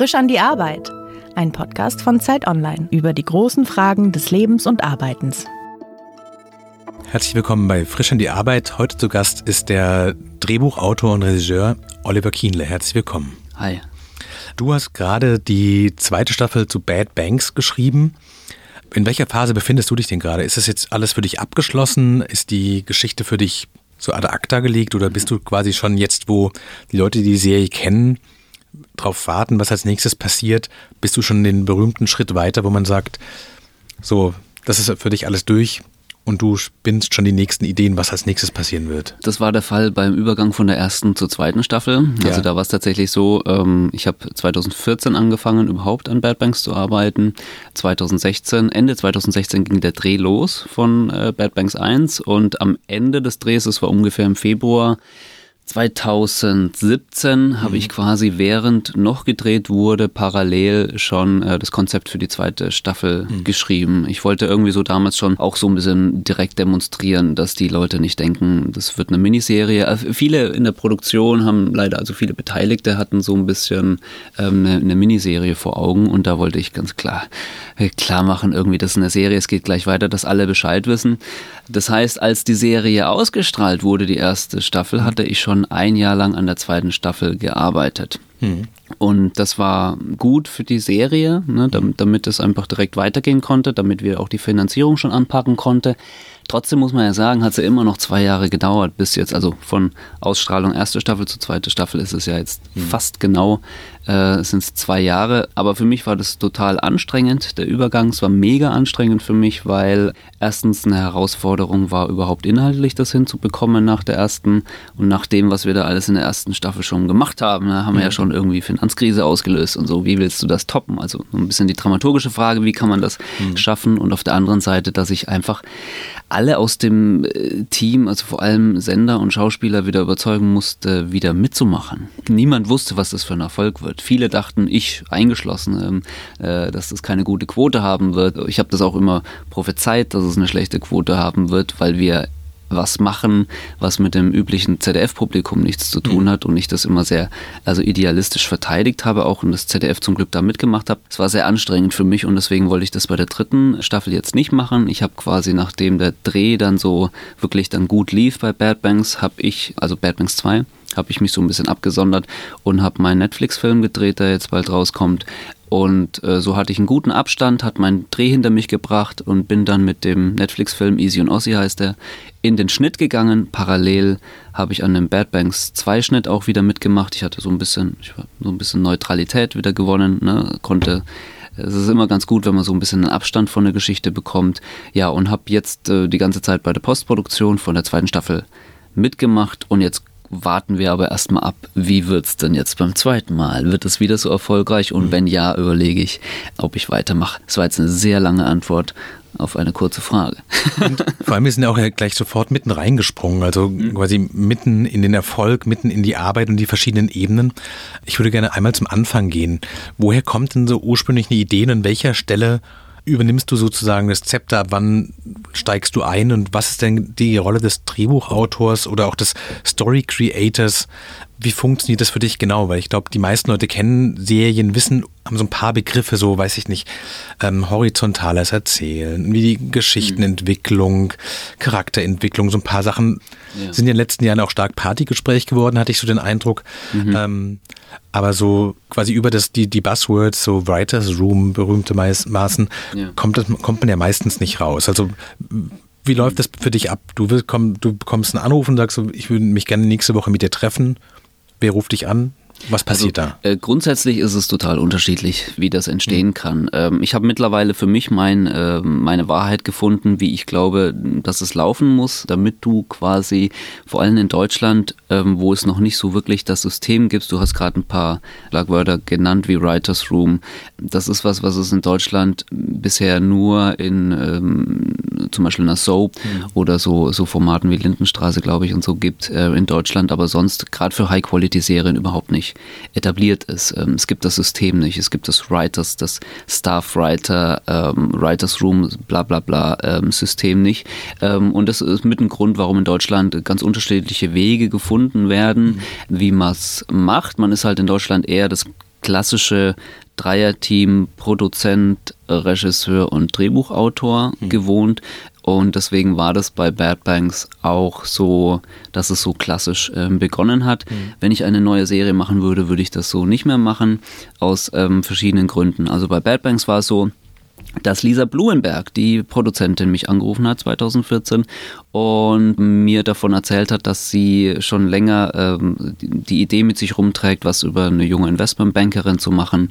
Frisch an die Arbeit. Ein Podcast von Zeit Online über die großen Fragen des Lebens und Arbeitens. Herzlich willkommen bei Frisch an die Arbeit. Heute zu Gast ist der Drehbuchautor und Regisseur Oliver Kienle. Herzlich willkommen. Hi. Du hast gerade die zweite Staffel zu Bad Banks geschrieben. In welcher Phase befindest du dich denn gerade? Ist das jetzt alles für dich abgeschlossen? Ist die Geschichte für dich so ad acta gelegt oder bist du quasi schon jetzt, wo die Leute die Serie kennen, darauf warten, was als nächstes passiert? Bist du schon den berühmten Schritt weiter, wo man sagt, so, das ist für dich alles durch, und du spinnst schon die nächsten Ideen, was als nächstes passieren wird. Das war der Fall beim Übergang von der ersten zur zweiten Staffel. Also ja. da war es tatsächlich so, ähm, ich habe 2014 angefangen, überhaupt an Bad Banks zu arbeiten. 2016, Ende 2016 ging der Dreh los von äh, Bad Banks 1 und am Ende des Drehs, es war ungefähr im Februar, 2017 mhm. habe ich quasi während noch gedreht wurde parallel schon äh, das Konzept für die zweite Staffel mhm. geschrieben. Ich wollte irgendwie so damals schon auch so ein bisschen direkt demonstrieren, dass die Leute nicht denken, das wird eine Miniserie. Äh, viele in der Produktion haben leider, also viele Beteiligte hatten so ein bisschen ähm, eine, eine, Miniserie vor Augen und da wollte ich ganz klar äh, klar machen, irgendwie, das ist eine Serie, es geht gleich weiter, dass alle Bescheid wissen. Das heißt, als die Serie ausgestrahlt wurde, die erste Staffel, mhm. hatte ich schon ein Jahr lang an der zweiten Staffel gearbeitet. Mhm. Und das war gut für die Serie, ne, damit, damit es einfach direkt weitergehen konnte, damit wir auch die Finanzierung schon anpacken konnten. Trotzdem muss man ja sagen, hat es ja immer noch zwei Jahre gedauert, bis jetzt, also von Ausstrahlung erste Staffel zu zweite Staffel ist es ja jetzt mhm. fast genau, äh, sind es zwei Jahre. Aber für mich war das total anstrengend, der Übergang. Es war mega anstrengend für mich, weil erstens eine Herausforderung war, überhaupt inhaltlich das hinzubekommen nach der ersten und nach dem, was wir da alles in der ersten Staffel schon gemacht haben. Da haben wir ja schon irgendwie Finanzkrise ausgelöst und so. Wie willst du das toppen? Also ein bisschen die dramaturgische Frage, wie kann man das mhm. schaffen? Und auf der anderen Seite, dass ich einfach alle aus dem äh, Team, also vor allem Sender und Schauspieler, wieder überzeugen musste, wieder mitzumachen. Niemand wusste, was das für ein Erfolg wird. Viele dachten, ich eingeschlossen, ähm, äh, dass das keine gute Quote haben wird. Ich habe das auch immer prophezeit, dass es eine schlechte Quote haben wird, weil wir was machen, was mit dem üblichen ZDF-Publikum nichts zu tun mhm. hat und ich das immer sehr also idealistisch verteidigt habe auch und das ZDF zum Glück da mitgemacht habe. Es war sehr anstrengend für mich und deswegen wollte ich das bei der dritten Staffel jetzt nicht machen. Ich habe quasi nachdem der Dreh dann so wirklich dann gut lief bei Bad Banks, habe ich, also Bad Banks 2, habe ich mich so ein bisschen abgesondert und habe meinen Netflix-Film gedreht, der jetzt bald rauskommt. Und äh, so hatte ich einen guten Abstand, hat meinen Dreh hinter mich gebracht und bin dann mit dem Netflix-Film Easy und Ossi heißt der, in den Schnitt gegangen. Parallel habe ich an dem Bad Banks 2 Schnitt auch wieder mitgemacht. Ich hatte so ein bisschen, so ein bisschen Neutralität wieder gewonnen, ne? konnte es ist immer ganz gut, wenn man so ein bisschen einen Abstand von der Geschichte bekommt. Ja, und habe jetzt äh, die ganze Zeit bei der Postproduktion von der zweiten Staffel mitgemacht und jetzt warten wir aber erstmal ab, wie wird es denn jetzt beim zweiten Mal? Wird es wieder so erfolgreich? Und mhm. wenn ja, überlege ich, ob ich weitermache. Das war jetzt eine sehr lange Antwort auf eine kurze Frage. Und vor allem, wir sind ja auch gleich sofort mitten reingesprungen, also mhm. quasi mitten in den Erfolg, mitten in die Arbeit und die verschiedenen Ebenen. Ich würde gerne einmal zum Anfang gehen. Woher kommt denn so ursprünglich eine Idee und an welcher Stelle übernimmst du sozusagen das Zepter? Wann steigst du ein und was ist denn die Rolle des Drehbuchautors oder auch des Story Creators? Wie funktioniert das für dich genau? Weil ich glaube, die meisten Leute kennen Serien, wissen, haben so ein paar Begriffe, so weiß ich nicht, ähm, horizontales Erzählen, wie die Geschichtenentwicklung, mhm. Charakterentwicklung, so ein paar Sachen ja. sind in den letzten Jahren auch stark Partygespräch geworden, hatte ich so den Eindruck. Mhm. Ähm, aber so quasi über das, die, die Buzzwords, so Writers Room, berühmte Maßen, ja. kommt, das, kommt man ja meistens nicht raus. Also wie läuft das für dich ab? Du, willst, komm, du bekommst einen Anruf und sagst, ich würde mich gerne nächste Woche mit dir treffen. Wer ruft dich an? Was passiert also, da? Äh, grundsätzlich ist es total unterschiedlich, wie das entstehen mhm. kann. Ähm, ich habe mittlerweile für mich mein, äh, meine Wahrheit gefunden, wie ich glaube, dass es laufen muss, damit du quasi, vor allem in Deutschland, ähm, wo es noch nicht so wirklich das System gibt, du hast gerade ein paar Schlagwörter genannt wie Writers Room, das ist was, was es in Deutschland bisher nur in ähm, zum Beispiel einer Soap mhm. oder so, so Formaten wie Lindenstraße, glaube ich, und so gibt äh, in Deutschland, aber sonst gerade für High-Quality-Serien überhaupt nicht etabliert ist. Ähm, es gibt das System nicht, es gibt das Writers, das Staff Writer, ähm, Writers Room, bla bla bla ähm, System nicht. Ähm, und das ist mit ein Grund, warum in Deutschland ganz unterschiedliche Wege gefunden werden, mhm. wie man es macht. Man ist halt in Deutschland eher das klassische Dreierteam, Produzent, Regisseur und Drehbuchautor mhm. gewohnt. Und deswegen war das bei Bad Banks auch so, dass es so klassisch ähm, begonnen hat. Mhm. Wenn ich eine neue Serie machen würde, würde ich das so nicht mehr machen, aus ähm, verschiedenen Gründen. Also bei Bad Banks war es so, dass Lisa Blumenberg, die Produzentin, mich angerufen hat 2014 und mir davon erzählt hat, dass sie schon länger ähm, die Idee mit sich rumträgt, was über eine junge Investmentbankerin zu machen,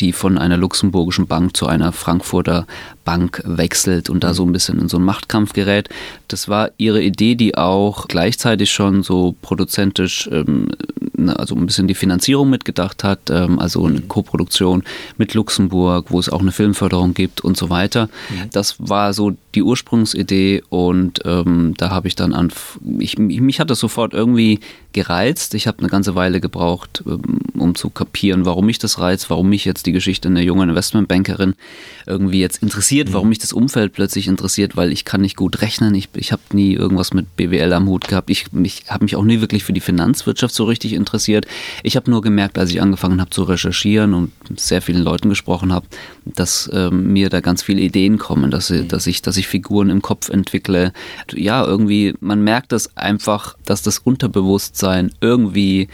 die von einer luxemburgischen Bank zu einer Frankfurter Bank wechselt und da so ein bisschen in so einen Machtkampf gerät. Das war ihre Idee, die auch gleichzeitig schon so produzentisch, ähm, also ein bisschen die Finanzierung mitgedacht hat, ähm, also eine Koproduktion mit Luxemburg, wo es auch eine Filmförderung gibt und so weiter. Mhm. Das war so die Ursprungsidee und ähm, da habe ich dann an, ich, mich hat das sofort irgendwie gereizt. Ich habe eine ganze Weile gebraucht, ähm, um zu kapieren, warum mich das reizt, warum mich jetzt die Geschichte einer jungen Investmentbankerin irgendwie jetzt interessiert, mhm. warum mich das Umfeld plötzlich interessiert, weil ich kann nicht gut rechnen. Ich, ich habe nie irgendwas mit BWL am Hut gehabt. Ich, ich habe mich auch nie wirklich für die Finanzwirtschaft so richtig interessiert. Ich habe nur gemerkt, als ich angefangen habe zu recherchieren und mit sehr vielen Leuten gesprochen habe, dass ähm, mir da ganz viele Ideen kommen, dass, mhm. dass, ich, dass ich Figuren im Kopf entwickle. Ja, irgendwie, man merkt das einfach, dass das Unterbewusstsein irgendwie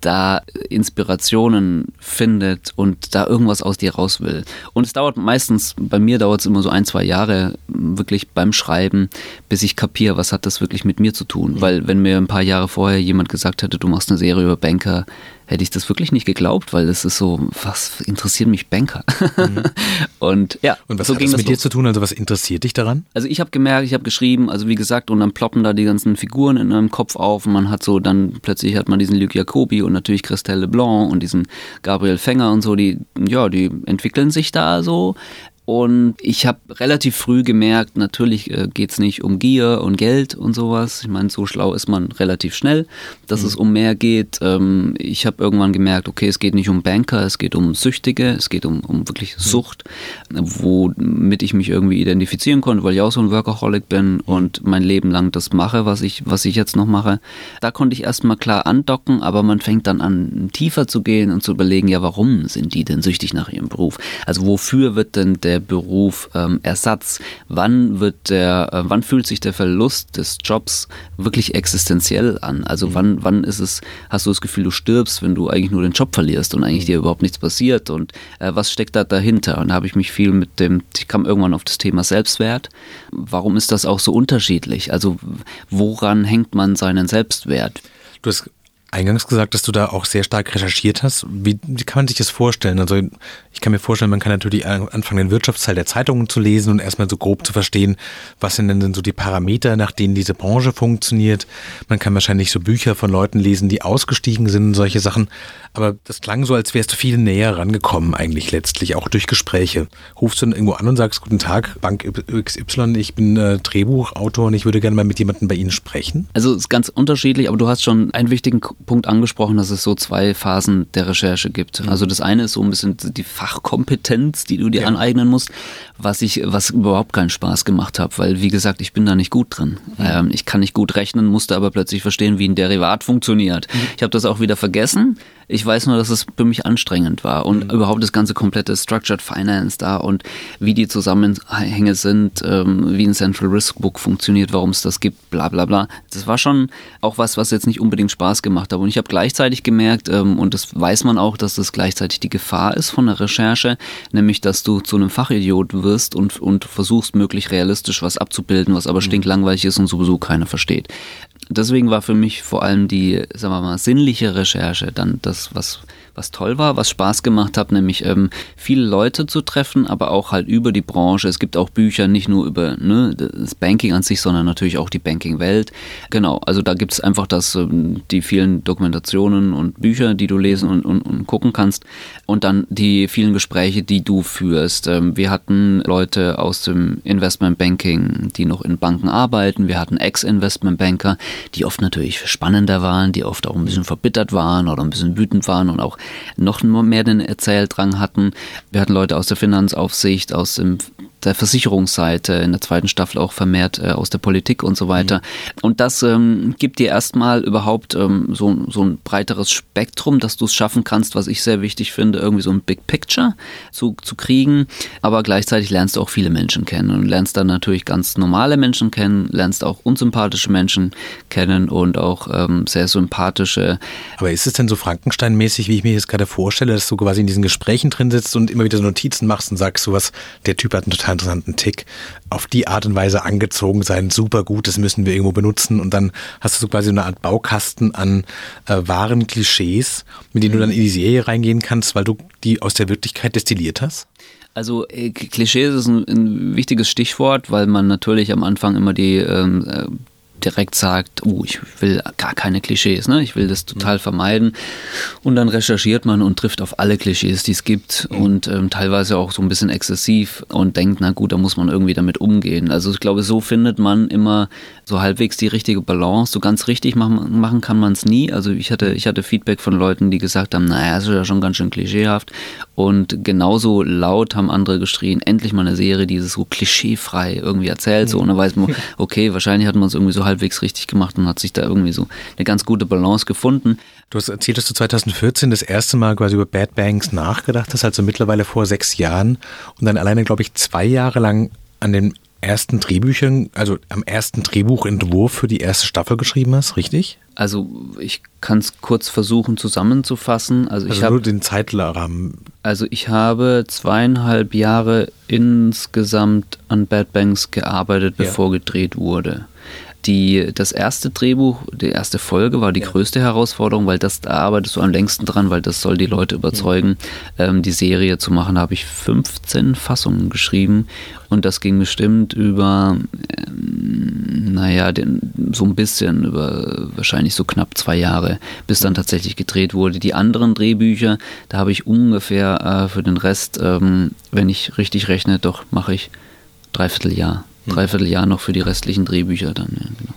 da Inspirationen findet und da irgendwas aus dir raus will. Und es dauert meistens, bei mir dauert es immer so ein, zwei Jahre wirklich beim Schreiben, bis ich kapiere, was hat das wirklich mit mir zu tun. Mhm. Weil wenn mir ein paar Jahre vorher jemand gesagt hätte, du machst eine Serie über Banker, hätte ich das wirklich nicht geglaubt, weil es ist so, was interessiert mich Banker? Mhm. und ja. Und was so hat das mit das dir zu tun? Also was interessiert dich daran? Also ich habe gemerkt, ich habe geschrieben, also wie gesagt, und dann ploppen da die ganzen Figuren in meinem Kopf auf und man hat so, dann plötzlich hat man diesen Luc Jacobi und natürlich Christelle Leblanc und diesen Gabriel Fänger und so, die, ja, die entwickeln sich da so. Und ich habe relativ früh gemerkt, natürlich äh, geht es nicht um Gier und Geld und sowas. Ich meine, so schlau ist man relativ schnell, dass mhm. es um mehr geht. Ähm, ich habe irgendwann gemerkt, okay, es geht nicht um Banker, es geht um Süchtige, es geht um, um wirklich mhm. Sucht, womit ich mich irgendwie identifizieren konnte, weil ich auch so ein Workaholic bin und mein Leben lang das mache, was ich, was ich jetzt noch mache. Da konnte ich erstmal klar andocken, aber man fängt dann an, tiefer zu gehen und zu überlegen, ja, warum sind die denn süchtig nach ihrem Beruf? Also wofür wird denn der Beruf ähm, Ersatz? Wann wird der, äh, wann fühlt sich der Verlust des Jobs wirklich existenziell an? Also mhm. wann, wann ist es, hast du das Gefühl, du stirbst, wenn du eigentlich nur den Job verlierst und eigentlich mhm. dir überhaupt nichts passiert? Und äh, was steckt da dahinter? Und da habe ich mich viel mit dem, ich kam irgendwann auf das Thema Selbstwert. Warum ist das auch so unterschiedlich? Also woran hängt man seinen Selbstwert? Du hast eingangs gesagt, dass du da auch sehr stark recherchiert hast. Wie, wie, kann man sich das vorstellen? Also ich kann mir vorstellen, man kann natürlich anfangen, den Wirtschaftsteil der Zeitungen zu lesen und erstmal so grob zu verstehen, was sind denn so die Parameter, nach denen diese Branche funktioniert. Man kann wahrscheinlich so Bücher von Leuten lesen, die ausgestiegen sind und solche Sachen. Aber das klang so, als wärst du viel näher rangekommen eigentlich letztlich, auch durch Gespräche. Rufst du dann irgendwo an und sagst, guten Tag, Bank XY, ich bin äh, Drehbuchautor und ich würde gerne mal mit jemandem bei Ihnen sprechen? Also es ist ganz unterschiedlich, aber du hast schon einen wichtigen Punkt angesprochen, dass es so zwei Phasen der Recherche gibt. Mhm. Also das eine ist so ein bisschen die Fachkompetenz, die du dir ja. aneignen musst, was ich, was überhaupt keinen Spaß gemacht hat, weil wie gesagt, ich bin da nicht gut drin. Mhm. Ähm, ich kann nicht gut rechnen, musste aber plötzlich verstehen, wie ein Derivat funktioniert. Mhm. Ich habe das auch wieder vergessen. Ich weiß nur, dass es für mich anstrengend war und mhm. überhaupt das ganze komplette Structured Finance da und wie die Zusammenhänge sind, ähm, wie ein Central Risk Book funktioniert, warum es das gibt, bla bla bla. Das war schon auch was, was jetzt nicht unbedingt Spaß gemacht hat. Und ich habe gleichzeitig gemerkt, ähm, und das weiß man auch, dass das gleichzeitig die Gefahr ist von der Recherche, nämlich dass du zu einem Fachidiot wirst und, und versuchst möglichst realistisch was abzubilden, was aber mhm. stinklangweilig ist und sowieso keiner versteht deswegen war für mich vor allem die, sagen wir mal, sinnliche Recherche dann das, was was toll war, was Spaß gemacht hat, nämlich ähm, viele Leute zu treffen, aber auch halt über die Branche. Es gibt auch Bücher, nicht nur über ne, das Banking an sich, sondern natürlich auch die Banking-Welt. Genau, also da gibt es einfach das, ähm, die vielen Dokumentationen und Bücher, die du lesen und, und, und gucken kannst. Und dann die vielen Gespräche, die du führst. Ähm, wir hatten Leute aus dem Investmentbanking, die noch in Banken arbeiten. Wir hatten Ex-Investmentbanker, die oft natürlich spannender waren, die oft auch ein bisschen verbittert waren oder ein bisschen wütend waren und auch noch mehr den Erzähldrang hatten. Wir hatten Leute aus der Finanzaufsicht, aus dem der Versicherungsseite, in der zweiten Staffel auch vermehrt äh, aus der Politik und so weiter. Mhm. Und das ähm, gibt dir erstmal überhaupt ähm, so, so ein breiteres Spektrum, dass du es schaffen kannst, was ich sehr wichtig finde, irgendwie so ein Big Picture zu, zu kriegen. Aber gleichzeitig lernst du auch viele Menschen kennen und lernst dann natürlich ganz normale Menschen kennen, lernst auch unsympathische Menschen kennen und auch ähm, sehr sympathische. Aber ist es denn so Frankenstein-mäßig, wie ich mir das gerade vorstelle, dass du quasi in diesen Gesprächen drin sitzt und immer wieder so Notizen machst und sagst sowas, der Typ hat einen total interessanten Tick, auf die Art und Weise angezogen sein, super gut, das müssen wir irgendwo benutzen und dann hast du so quasi eine Art Baukasten an äh, wahren Klischees, mit denen du dann in die Serie reingehen kannst, weil du die aus der Wirklichkeit destilliert hast? Also äh, Klischees ist ein, ein, wichtiges Stichwort, weil man natürlich am Anfang immer die ähm, äh, direkt sagt, oh, ich will gar keine Klischees, ne? ich will das total mhm. vermeiden. Und dann recherchiert man und trifft auf alle Klischees, die es gibt mhm. und ähm, teilweise auch so ein bisschen exzessiv und denkt, na gut, da muss man irgendwie damit umgehen. Also ich glaube, so findet man immer so halbwegs die richtige Balance. So ganz richtig machen, machen kann man es nie. Also ich hatte, ich hatte Feedback von Leuten, die gesagt haben, naja, das ist ja schon ganz schön klischeehaft. Und genauso laut haben andere geschrien, endlich mal eine Serie, die es so klischeefrei irgendwie erzählt. So, und dann weiß man, okay, wahrscheinlich hat man es irgendwie so halbwegs richtig gemacht und hat sich da irgendwie so eine ganz gute Balance gefunden. Du hast erzählt, dass du 2014 das erste Mal quasi über Bad Banks nachgedacht hast, also mittlerweile vor sechs Jahren und dann alleine, glaube ich, zwei Jahre lang an den ersten Drehbüchern, also am ersten Drehbuchentwurf für die erste Staffel geschrieben hast, richtig? Also ich kann es kurz versuchen zusammenzufassen. Also, also ich habe den Zeitrahmen. Also ich habe zweieinhalb Jahre insgesamt an Bad Banks gearbeitet, bevor ja. gedreht wurde. Die, das erste Drehbuch, die erste Folge war die ja. größte Herausforderung, weil das, da arbeitest du am längsten dran, weil das soll die Leute überzeugen, ja. ähm, die Serie zu machen. Da habe ich 15 Fassungen geschrieben und das ging bestimmt über, ähm, naja, den, so ein bisschen, über wahrscheinlich so knapp zwei Jahre, bis dann tatsächlich gedreht wurde. Die anderen Drehbücher, da habe ich ungefähr äh, für den Rest, ähm, wenn ich richtig rechne, doch mache ich dreiviertel Jahr hm. Dreivierteljahr noch für die restlichen Drehbücher dann. Ja, genau.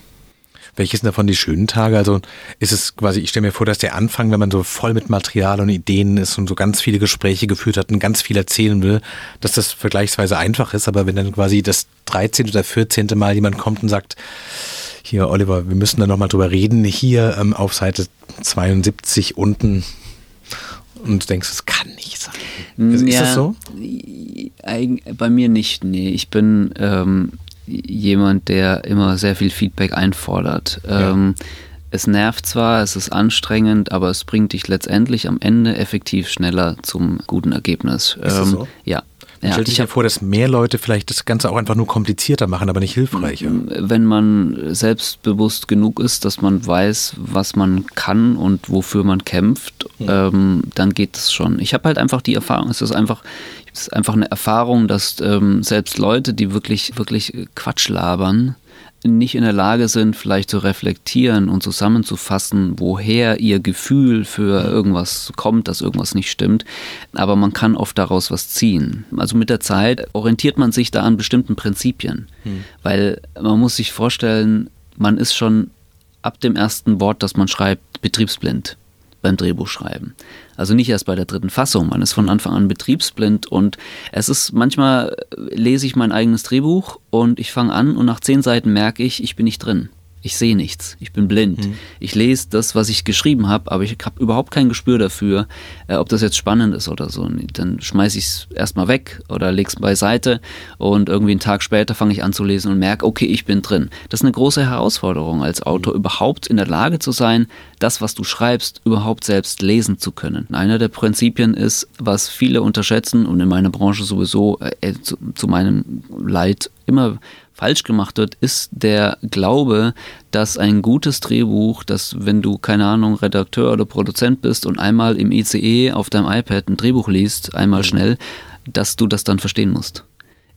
Welches sind davon die schönen Tage? Also ist es quasi, ich stelle mir vor, dass der Anfang, wenn man so voll mit Material und Ideen ist und so ganz viele Gespräche geführt hat und ganz viel erzählen will, dass das vergleichsweise einfach ist. Aber wenn dann quasi das 13. oder 14. Mal jemand kommt und sagt, hier Oliver, wir müssen da nochmal drüber reden, hier ähm, auf Seite 72 unten und du denkst, es kann nicht sein. Ist, ja, ist das so? Bei mir nicht, nee. Ich bin ähm, jemand, der immer sehr viel Feedback einfordert. Ja. Ähm, es nervt zwar, es ist anstrengend, aber es bringt dich letztendlich am Ende effektiv schneller zum guten Ergebnis. Ist das so? Ja, ja, stellt sich ja vor, dass mehr Leute vielleicht das Ganze auch einfach nur komplizierter machen, aber nicht hilfreicher. Wenn man selbstbewusst genug ist, dass man weiß, was man kann und wofür man kämpft, ja. ähm, dann geht es schon. Ich habe halt einfach die Erfahrung, es ist einfach, es ist einfach eine Erfahrung, dass ähm, selbst Leute, die wirklich, wirklich Quatsch labern, nicht in der Lage sind, vielleicht zu reflektieren und zusammenzufassen, woher ihr Gefühl für irgendwas kommt, dass irgendwas nicht stimmt. Aber man kann oft daraus was ziehen. Also mit der Zeit orientiert man sich da an bestimmten Prinzipien. Hm. Weil man muss sich vorstellen, man ist schon ab dem ersten Wort, das man schreibt, betriebsblind beim Drehbuchschreiben. Also nicht erst bei der dritten Fassung, man ist von Anfang an betriebsblind und es ist manchmal lese ich mein eigenes Drehbuch und ich fange an und nach zehn Seiten merke ich, ich bin nicht drin. Ich sehe nichts. Ich bin blind. Mhm. Ich lese das, was ich geschrieben habe, aber ich habe überhaupt kein Gespür dafür, äh, ob das jetzt spannend ist oder so. Dann schmeiße ich es erstmal weg oder lege es beiseite und irgendwie einen Tag später fange ich an zu lesen und merke, okay, ich bin drin. Das ist eine große Herausforderung als Autor, mhm. überhaupt in der Lage zu sein, das, was du schreibst, überhaupt selbst lesen zu können. Einer der Prinzipien ist, was viele unterschätzen und in meiner Branche sowieso äh, zu, zu meinem Leid immer falsch gemacht wird, ist der Glaube, dass ein gutes Drehbuch, dass wenn du, keine Ahnung, Redakteur oder Produzent bist und einmal im ICE auf deinem iPad ein Drehbuch liest, einmal mhm. schnell, dass du das dann verstehen musst.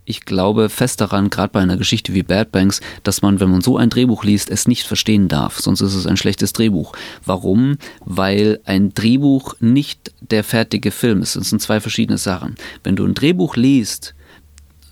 Ich glaube fest daran, gerade bei einer Geschichte wie Bad Banks, dass man, wenn man so ein Drehbuch liest, es nicht verstehen darf, sonst ist es ein schlechtes Drehbuch. Warum? Weil ein Drehbuch nicht der fertige Film ist. Das sind zwei verschiedene Sachen. Wenn du ein Drehbuch liest,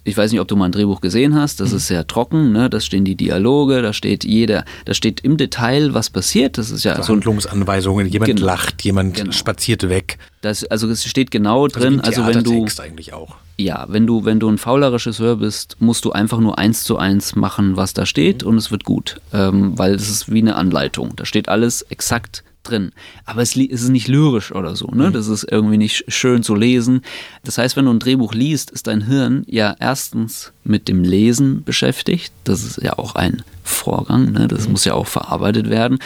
ich weiß nicht, ob du mal ein Drehbuch gesehen hast, das mhm. ist sehr trocken, ne? da stehen die Dialoge, da steht jeder, da steht im Detail, was passiert. Das ist ja so, so Handlungsanweisungen, jemand genau, lacht, jemand genau. spaziert weg. Das, also es steht genau drin, also, also wenn du eigentlich auch. Ja, wenn du, wenn du ein fauler Regisseur bist, musst du einfach nur eins zu eins machen, was da steht und es wird gut. Ähm, weil es ist wie eine Anleitung. Da steht alles exakt drin. Aber es, ist nicht lyrisch oder so, ne? Das ist irgendwie nicht schön zu lesen. Das heißt, wenn du ein Drehbuch liest, ist dein Hirn ja erstens mit dem Lesen beschäftigt. Das ist ja auch ein Vorgang, ne? Das muss ja auch verarbeitet werden.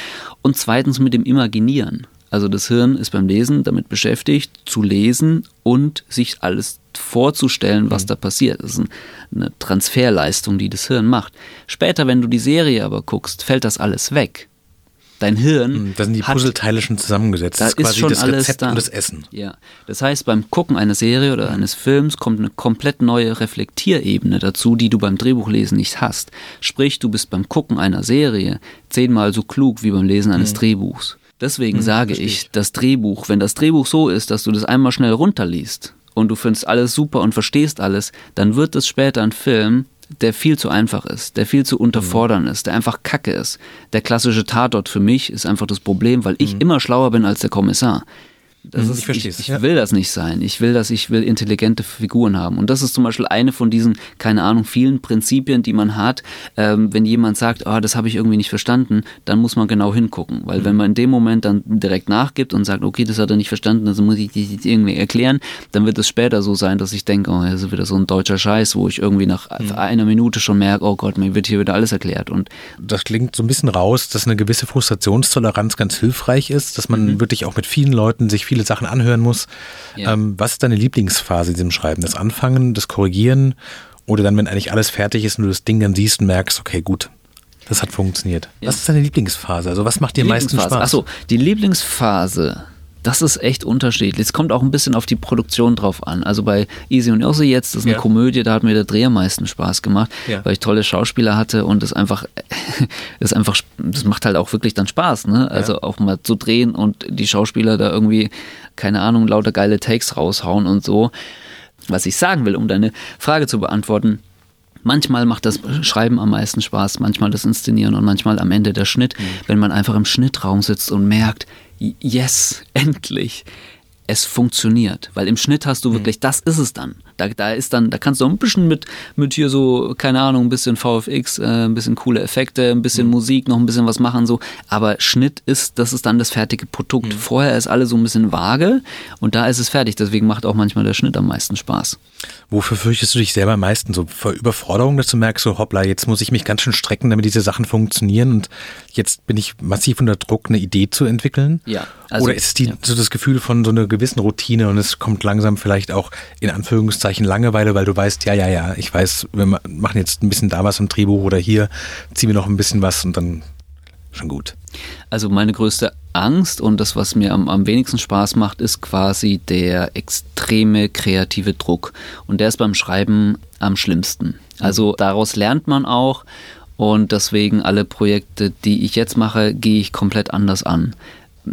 Und zweitens mit dem Imaginieren. Also das Hirn ist beim Lesen damit beschäftigt, zu lesen und sich alles vorzustellen, was mhm. da passiert. Das ist eine Transferleistung, die das Hirn macht. Später, wenn du die Serie aber guckst, fällt das alles weg. Dein Hirn. Hm, da sind die Puzzleteile schon zusammengesetzt. Da das ist quasi schon das alles Rezept da. und das Essen. Ja. Das heißt, beim Gucken einer Serie oder eines Films kommt eine komplett neue Reflektierebene dazu, die du beim Drehbuchlesen nicht hast. Sprich, du bist beim Gucken einer Serie zehnmal so klug wie beim Lesen eines mhm. Drehbuchs. Deswegen mhm, sage ich, das Drehbuch, wenn das Drehbuch so ist, dass du das einmal schnell runterliest und du findest alles super und verstehst alles, dann wird es später ein Film, der viel zu einfach ist, der viel zu unterfordern mhm. ist, der einfach kacke ist. Der klassische Tatort für mich ist einfach das Problem, weil ich mhm. immer schlauer bin als der Kommissar. Das mhm, ist, ich verstehe ich, ich will das nicht sein. Ich will das, ich will intelligente Figuren haben. Und das ist zum Beispiel eine von diesen, keine Ahnung, vielen Prinzipien, die man hat. Ähm, wenn jemand sagt, oh, das habe ich irgendwie nicht verstanden, dann muss man genau hingucken. Weil mhm. wenn man in dem Moment dann direkt nachgibt und sagt, okay, das hat er nicht verstanden, also muss ich das jetzt irgendwie erklären, dann wird es später so sein, dass ich denke, oh, das ist wieder so ein deutscher Scheiß, wo ich irgendwie nach mhm. einer Minute schon merke, oh Gott, mir wird hier wieder alles erklärt. Und das klingt so ein bisschen raus, dass eine gewisse Frustrationstoleranz ganz hilfreich ist, dass man mhm. wirklich auch mit vielen Leuten sich viele Sachen anhören muss. Ja. Ähm, was ist deine Lieblingsphase in diesem Schreiben? Das Anfangen, das Korrigieren oder dann, wenn eigentlich alles fertig ist und du das Ding dann siehst und merkst, okay, gut, das hat funktioniert. Ja. Was ist deine Lieblingsphase? Also was macht dir am meisten Spaß? Achso, die Lieblingsphase das ist echt unterschiedlich. Es kommt auch ein bisschen auf die Produktion drauf an. Also bei Easy und Irse jetzt, das ist eine ja. Komödie, da hat mir der Dreh am meisten Spaß gemacht, ja. weil ich tolle Schauspieler hatte und es einfach, das einfach, das macht halt auch wirklich dann Spaß, ne? Also ja. auch mal zu drehen und die Schauspieler da irgendwie, keine Ahnung, lauter geile Takes raushauen und so. Was ich sagen will, um deine Frage zu beantworten, Manchmal macht das Schreiben am meisten Spaß, manchmal das Inszenieren und manchmal am Ende der Schnitt, mhm. wenn man einfach im Schnittraum sitzt und merkt, yes, endlich, es funktioniert. Weil im Schnitt hast du mhm. wirklich, das ist es dann. Da, da ist dann, da kannst du ein bisschen mit, mit hier so, keine Ahnung, ein bisschen VFX, äh, ein bisschen coole Effekte, ein bisschen mhm. Musik, noch ein bisschen was machen, so. Aber Schnitt ist, das ist dann das fertige Produkt. Mhm. Vorher ist alles so ein bisschen vage und da ist es fertig. Deswegen macht auch manchmal der Schnitt am meisten Spaß. Wofür fürchtest du dich selber am meisten? So vor Überforderung, dass du merkst, so hoppla, jetzt muss ich mich ganz schön strecken, damit diese Sachen funktionieren und jetzt bin ich massiv unter Druck, eine Idee zu entwickeln? Ja. Also, Oder ist die, ja. so das Gefühl von so einer gewissen Routine und es kommt langsam vielleicht auch in Anführungszeichen Langeweile, weil du weißt, ja, ja, ja, ich weiß, wir machen jetzt ein bisschen da was im Drehbuch oder hier ziehen wir noch ein bisschen was und dann schon gut. Also meine größte Angst und das, was mir am, am wenigsten Spaß macht, ist quasi der extreme kreative Druck. Und der ist beim Schreiben am schlimmsten. Also daraus lernt man auch und deswegen alle Projekte, die ich jetzt mache, gehe ich komplett anders an.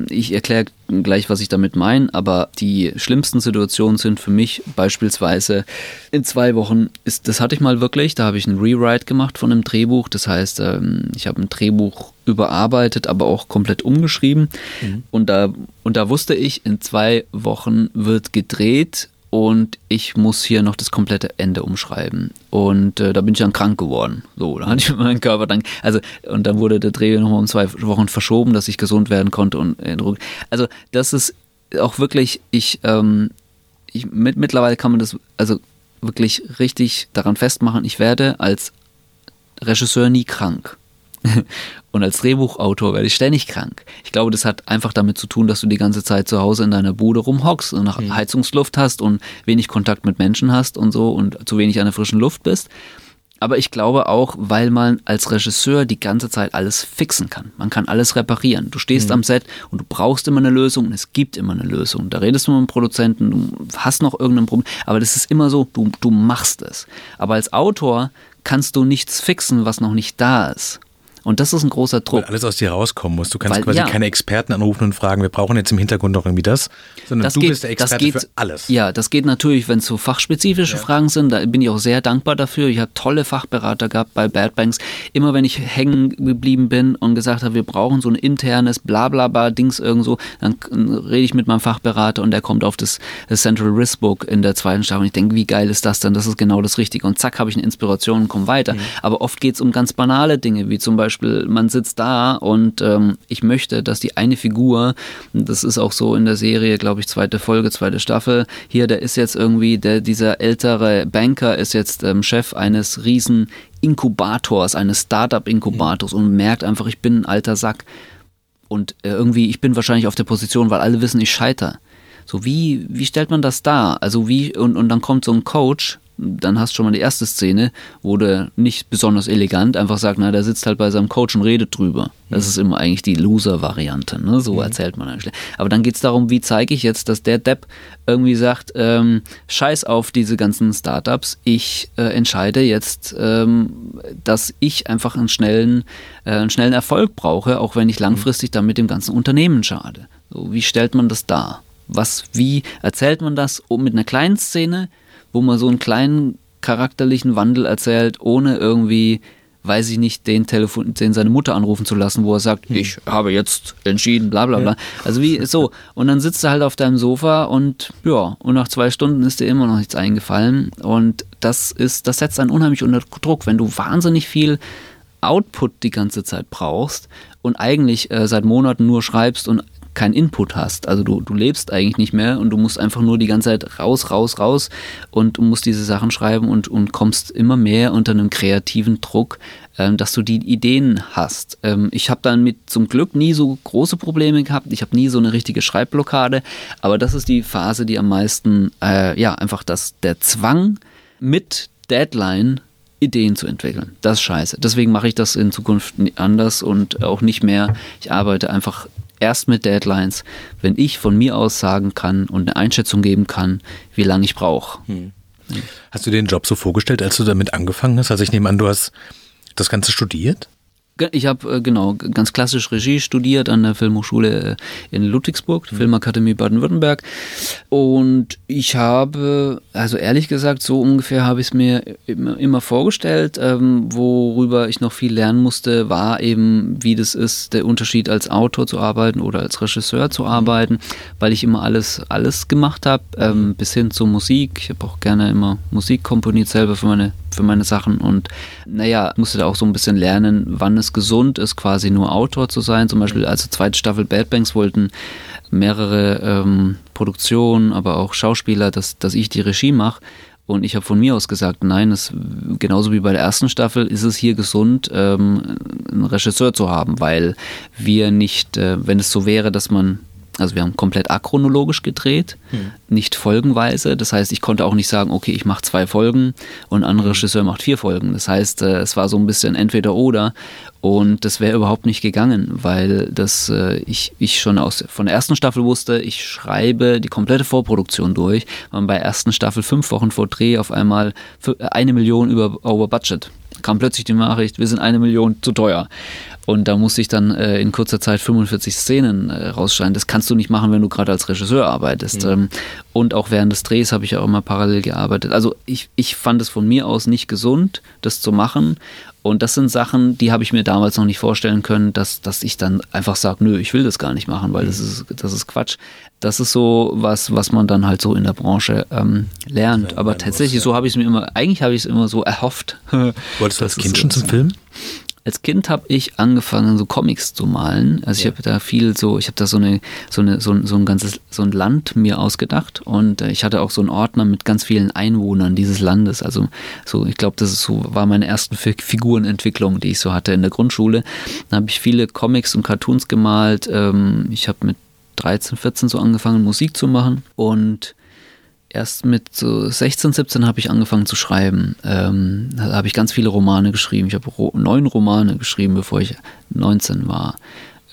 Ich erkläre gleich, was ich damit meine, aber die schlimmsten Situationen sind für mich beispielsweise in zwei Wochen, ist, das hatte ich mal wirklich, da habe ich einen Rewrite gemacht von einem Drehbuch. Das heißt, ähm, ich habe ein Drehbuch überarbeitet, aber auch komplett umgeschrieben. Mhm. Und, da, und da wusste ich, in zwei Wochen wird gedreht und ich muss hier noch das komplette Ende umschreiben. Und äh, da bin ich dann krank geworden. So, da hatte ich meinen Körper dann, also, und dann wurde der Dreh nochmal um zwei Wochen verschoben, dass ich gesund werden konnte und äh, Also, das ist auch wirklich, ich, ähm, ich mit, mittlerweile kann man das also wirklich richtig daran festmachen, ich werde als Regisseur nie krank. Und als Drehbuchautor werde ich ständig krank. Ich glaube, das hat einfach damit zu tun, dass du die ganze Zeit zu Hause in deiner Bude rumhockst und nach mhm. Heizungsluft hast und wenig Kontakt mit Menschen hast und so und zu wenig an der frischen Luft bist. Aber ich glaube auch, weil man als Regisseur die ganze Zeit alles fixen kann. Man kann alles reparieren. Du stehst mhm. am Set und du brauchst immer eine Lösung und es gibt immer eine Lösung. Da redest du mit dem Produzenten, du hast noch irgendein Problem, aber das ist immer so, du, du machst es. Aber als Autor kannst du nichts fixen, was noch nicht da ist. Und das ist ein großer Druck. Weil alles aus dir rauskommen muss. Du kannst Weil, quasi ja. keine Experten anrufen und fragen, wir brauchen jetzt im Hintergrund noch irgendwie das, sondern Das du geht- bist der Experte geht- für alles. Ja, das geht natürlich, wenn es so fachspezifische Fragen sind. Da bin ich auch sehr dankbar dafür. Ich habe tolle Fachberater gehabt bei Bad Banks. Immer wenn ich hängen geblieben bin und gesagt habe, wir brauchen so ein internes Blablabla-Dings irgendwo, dann rede ich mit meinem Fachberater und der kommt auf das, das Central Risk Book in der zweiten Staffel. Und ich denke, wie geil ist das denn? Das ist genau das Richtige. Und zack, habe ich eine Inspiration und komme weiter. Aber oft geht es um ganz banale Dinge, wie zum Beispiel, man sitzt da und ähm, ich möchte, dass die eine Figur, das ist auch so in der Serie, glaube ich, zweite Folge, zweite Staffel, hier, der ist jetzt irgendwie, der, dieser ältere Banker ist jetzt ähm, Chef eines riesen Inkubators, eines Startup-Inkubators und merkt einfach, ich bin ein alter Sack. Und äh, irgendwie, ich bin wahrscheinlich auf der Position, weil alle wissen, ich scheiter. So, wie, wie stellt man das dar? Also wie, und, und dann kommt so ein Coach, dann hast du schon mal die erste Szene, wo der nicht besonders elegant einfach sagt, na, der sitzt halt bei seinem Coach und redet drüber. Das ist immer eigentlich die Loser-Variante, ne? so erzählt man eigentlich. Aber dann geht es darum, wie zeige ich jetzt, dass der Depp irgendwie sagt, ähm, scheiß auf diese ganzen Startups, ich äh, entscheide jetzt, ähm, dass ich einfach einen schnellen, äh, einen schnellen Erfolg brauche, auch wenn ich langfristig damit dem ganzen Unternehmen schade. So, wie stellt man das dar? Was, wie erzählt man das oh, mit einer kleinen Szene, wo man so einen kleinen charakterlichen Wandel erzählt, ohne irgendwie, weiß ich nicht, den Telefon, den seine Mutter anrufen zu lassen, wo er sagt, ich habe jetzt entschieden, bla bla bla. Also wie so. Und dann sitzt er halt auf deinem Sofa und ja, und nach zwei Stunden ist dir immer noch nichts eingefallen. Und das ist, das setzt einen unheimlich unter Druck, wenn du wahnsinnig viel Output die ganze Zeit brauchst und eigentlich äh, seit Monaten nur schreibst und keinen Input hast. Also du, du lebst eigentlich nicht mehr und du musst einfach nur die ganze Zeit raus, raus, raus und musst diese Sachen schreiben und, und kommst immer mehr unter einem kreativen Druck, ähm, dass du die Ideen hast. Ähm, ich habe dann mit zum Glück nie so große Probleme gehabt. Ich habe nie so eine richtige Schreibblockade, aber das ist die Phase, die am meisten, äh, ja, einfach das, der Zwang mit Deadline Ideen zu entwickeln. Das ist scheiße. Deswegen mache ich das in Zukunft anders und auch nicht mehr. Ich arbeite einfach erst mit Deadlines, wenn ich von mir aus sagen kann und eine Einschätzung geben kann, wie lange ich brauche. Hast du den Job so vorgestellt, als du damit angefangen hast? Also ich nehme an, du hast das Ganze studiert? Ich habe äh, genau ganz klassisch Regie studiert an der Filmhochschule äh, in Ludwigsburg, die Filmakademie Baden-Württemberg. Und ich habe, also ehrlich gesagt, so ungefähr habe ich es mir immer, immer vorgestellt. Ähm, worüber ich noch viel lernen musste, war eben, wie das ist, der Unterschied als Autor zu arbeiten oder als Regisseur zu arbeiten, weil ich immer alles, alles gemacht habe, ähm, bis hin zur Musik. Ich habe auch gerne immer Musik komponiert selber für meine für meine Sachen und naja, musste da auch so ein bisschen lernen, wann es gesund ist, quasi nur Autor zu sein. Zum Beispiel, also zweite Staffel Bad Banks wollten mehrere ähm, Produktionen, aber auch Schauspieler, dass, dass ich die Regie mache. Und ich habe von mir aus gesagt, nein, es, genauso wie bei der ersten Staffel ist es hier gesund, ähm, einen Regisseur zu haben, weil wir nicht, äh, wenn es so wäre, dass man also wir haben komplett achronologisch gedreht, nicht folgenweise. Das heißt, ich konnte auch nicht sagen, okay, ich mache zwei Folgen und ein anderer Regisseur macht vier Folgen. Das heißt, äh, es war so ein bisschen entweder oder und das wäre überhaupt nicht gegangen, weil das äh, ich, ich schon aus von der ersten Staffel wusste, ich schreibe die komplette Vorproduktion durch. Man bei der ersten Staffel fünf Wochen vor Dreh auf einmal für eine Million über over Budget kam plötzlich die Nachricht, wir sind eine Million zu teuer. Und da musste ich dann äh, in kurzer Zeit 45 Szenen äh, rausschneiden. Das kannst du nicht machen, wenn du gerade als Regisseur arbeitest. Ähm, und auch während des Drehs habe ich ja auch immer parallel gearbeitet. Also ich, ich fand es von mir aus nicht gesund, das zu machen. Und das sind Sachen, die habe ich mir damals noch nicht vorstellen können, dass, dass ich dann einfach sage, nö, ich will das gar nicht machen, weil das ist, das ist Quatsch. Das ist so was, was man dann halt so in der Branche ähm, lernt. Aber tatsächlich, so habe ich es mir immer, eigentlich habe ich es immer so erhofft. Wolltest du als Das Kind schon zum Film? Als Kind habe ich angefangen, so Comics zu malen. Also ich habe da viel so, ich habe da so eine, so eine, so ein, so ein ganzes, so ein Land mir ausgedacht und äh, ich hatte auch so einen Ordner mit ganz vielen Einwohnern dieses Landes. Also so, ich glaube, das ist so, war meine ersten Fi- Figurenentwicklung, die ich so hatte in der Grundschule. Da habe ich viele Comics und Cartoons gemalt. Ähm, ich habe mit 13, 14 so angefangen, Musik zu machen und erst mit so 16, 17 habe ich angefangen zu schreiben. Ähm, da habe ich ganz viele Romane geschrieben. Ich habe ro neun Romane geschrieben, bevor ich 19 war.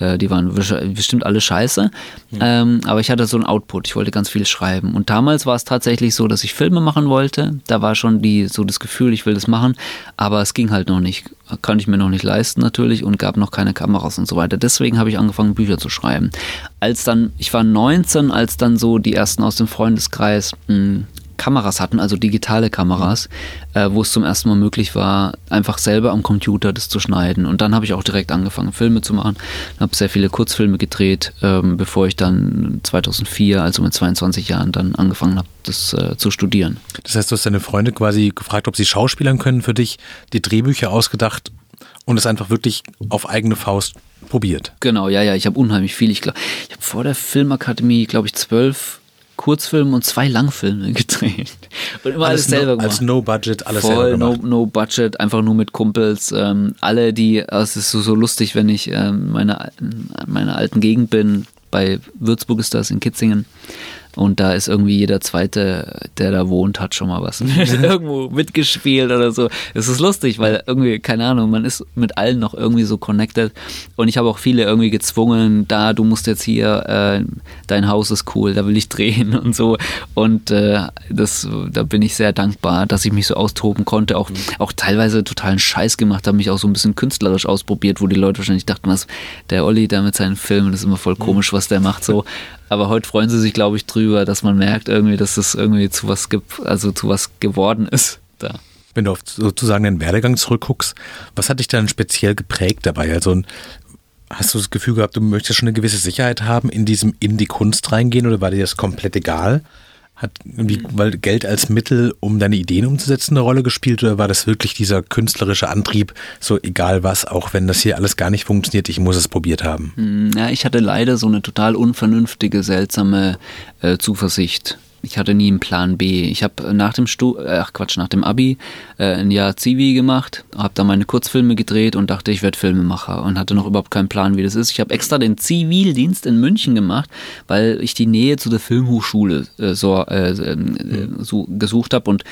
Äh, die waren bestimmt alle scheiße. Mhm. Ähm, aber ich hatte so einen Output. Ich wollte ganz viel schreiben. Und damals war es tatsächlich so, dass ich Filme machen wollte. Da war schon die, so das Gefühl, ich will das machen. Aber es ging halt noch nicht. Konnte ich mir noch nicht leisten natürlich und gab noch keine Kameras und so weiter. Deswegen habe ich angefangen, Bücher zu schreiben. Als dann, ich war 19, als dann so die ersten aus dem Freundeskreis mh, hm, Kameras hatten, also digitale Kameras, äh, wo es zum ersten Mal möglich war, einfach selber am Computer das zu schneiden. Und dann habe ich auch direkt angefangen, Filme zu machen. Habe sehr viele Kurzfilme gedreht, ähm, bevor ich dann 2004, also mit 22 Jahren, dann angefangen habe, das äh, zu studieren. Das heißt, du hast deine Freunde quasi gefragt, ob sie Schauspielern können für dich, die Drehbücher ausgedacht und es einfach wirklich auf eigene Faust probiert. Genau, ja, ja, ich habe unheimlich viel. Ich glaube, ich habe vor der Filmakademie, glaube ich, zwölf Kurzfilme und zwei Langfilme gedreht. Und immer alles, alles selber no, gemacht. Als No Budget, alles Voll, selber gemacht. No, no Budget, einfach nur mit Kumpels. Ähm, alle, die, es ist so, so lustig, wenn ich ähm, meine, meine alten Gegend bin, bei Würzburg ist das, in Kitzingen. Und da ist irgendwie jeder Zweite, der da wohnt, hat schon mal was irgendwo mitgespielt oder so. Es ist lustig, weil irgendwie, keine Ahnung, man ist mit allen noch irgendwie so connected. Und ich habe auch viele irgendwie gezwungen, da, du musst jetzt hier, äh, dein Haus ist cool, da will ich drehen und so. Und äh, das, da bin ich sehr dankbar, dass ich mich so austoben konnte. Auch, auch teilweise totalen Scheiß gemacht, habe mich auch so ein bisschen künstlerisch ausprobiert, wo die Leute wahrscheinlich dachten, was, der Olli da mit seinen Filmen, das ist immer voll komisch, was der macht so. Aber heute freuen sie sich, glaube ich, drüber, dass man merkt irgendwie, dass es irgendwie zu was gibt, also zu was geworden ist da. Wenn du auf sozusagen den Werdegang zurückguckst, was hat dich dann speziell geprägt dabei? Also hast du das Gefühl gehabt, du möchtest schon eine gewisse Sicherheit haben, in diesem in die Kunst reingehen oder war dir das komplett egal? Hat irgendwie, weil Geld als Mittel, um deine Ideen umzusetzen, eine Rolle gespielt oder war das wirklich dieser künstlerische Antrieb, so egal was, auch wenn das hier alles gar nicht funktioniert, ich muss es probiert haben? Mhm, ja, ich hatte leider so eine total unvernünftige, seltsame äh, Zuversicht ich hatte nie einen Plan B. Ich habe nach dem Stu äh, ach Quatsch, nach dem Abi äh, ein Jahr Zivi gemacht, habe da meine Kurzfilme gedreht und dachte, ich werde Filmemacher und hatte noch überhaupt keinen Plan, wie das ist. Ich habe extra den Zivildienst in München gemacht, weil ich die Nähe zu der Filmhochschule äh, so, äh, äh, so gesucht habe und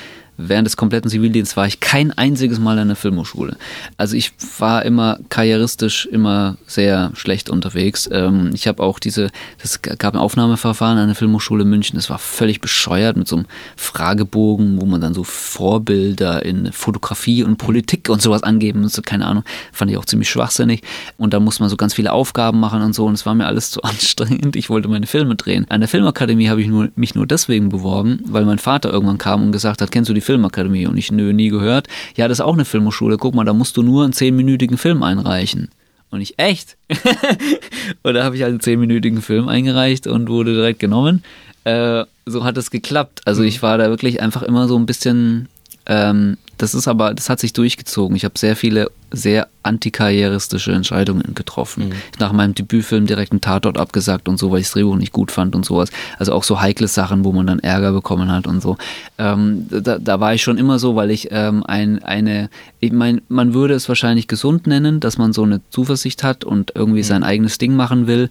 während des kompletten Zivildienstes war ich kein einziges Mal in der Filmhochschule. Also ich war immer karrieristisch immer sehr schlecht unterwegs. Ähm, ich habe auch diese, es gab ein Aufnahmeverfahren an der Filmhochschule München, das war völlig bescheuert mit so einem Fragebogen, wo man dann so Vorbilder in Fotografie und Politik und sowas angeben musste, keine Ahnung, fand ich auch ziemlich schwachsinnig. Und da musste man so ganz viele Aufgaben machen und so und es war mir alles zu anstrengend. Ich wollte meine Filme drehen. An der Filmakademie habe ich nur, mich nur deswegen beworben, weil mein Vater irgendwann kam und gesagt hat, kennst du die Filmakademie und ich nö, nie gehört. Ja, das ist auch eine Filmhochschule. Guck mal, da musst du nur einen zehnminütigen Film einreichen. Und ich, echt? und da habe ich halt einen zehnminütigen Film eingereicht und wurde direkt genommen. Äh, so hat es geklappt. Also mhm. ich war da wirklich einfach immer so ein bisschen ähm, das ist aber, das hat sich durchgezogen. Ich habe sehr viele sehr antikarrieristische Entscheidungen getroffen. Mhm. Nach meinem Debütfilm direkt einen Tatort abgesagt und so, weil ich das Drehbuch nicht gut fand und sowas. Also auch so heikle Sachen, wo man dann Ärger bekommen hat und so. Ähm, da, da, war ich schon immer so, weil ich ähm, ein, eine, ich meine, man würde es wahrscheinlich gesund nennen, dass man so eine Zuversicht hat und irgendwie mhm. sein eigenes Ding machen will.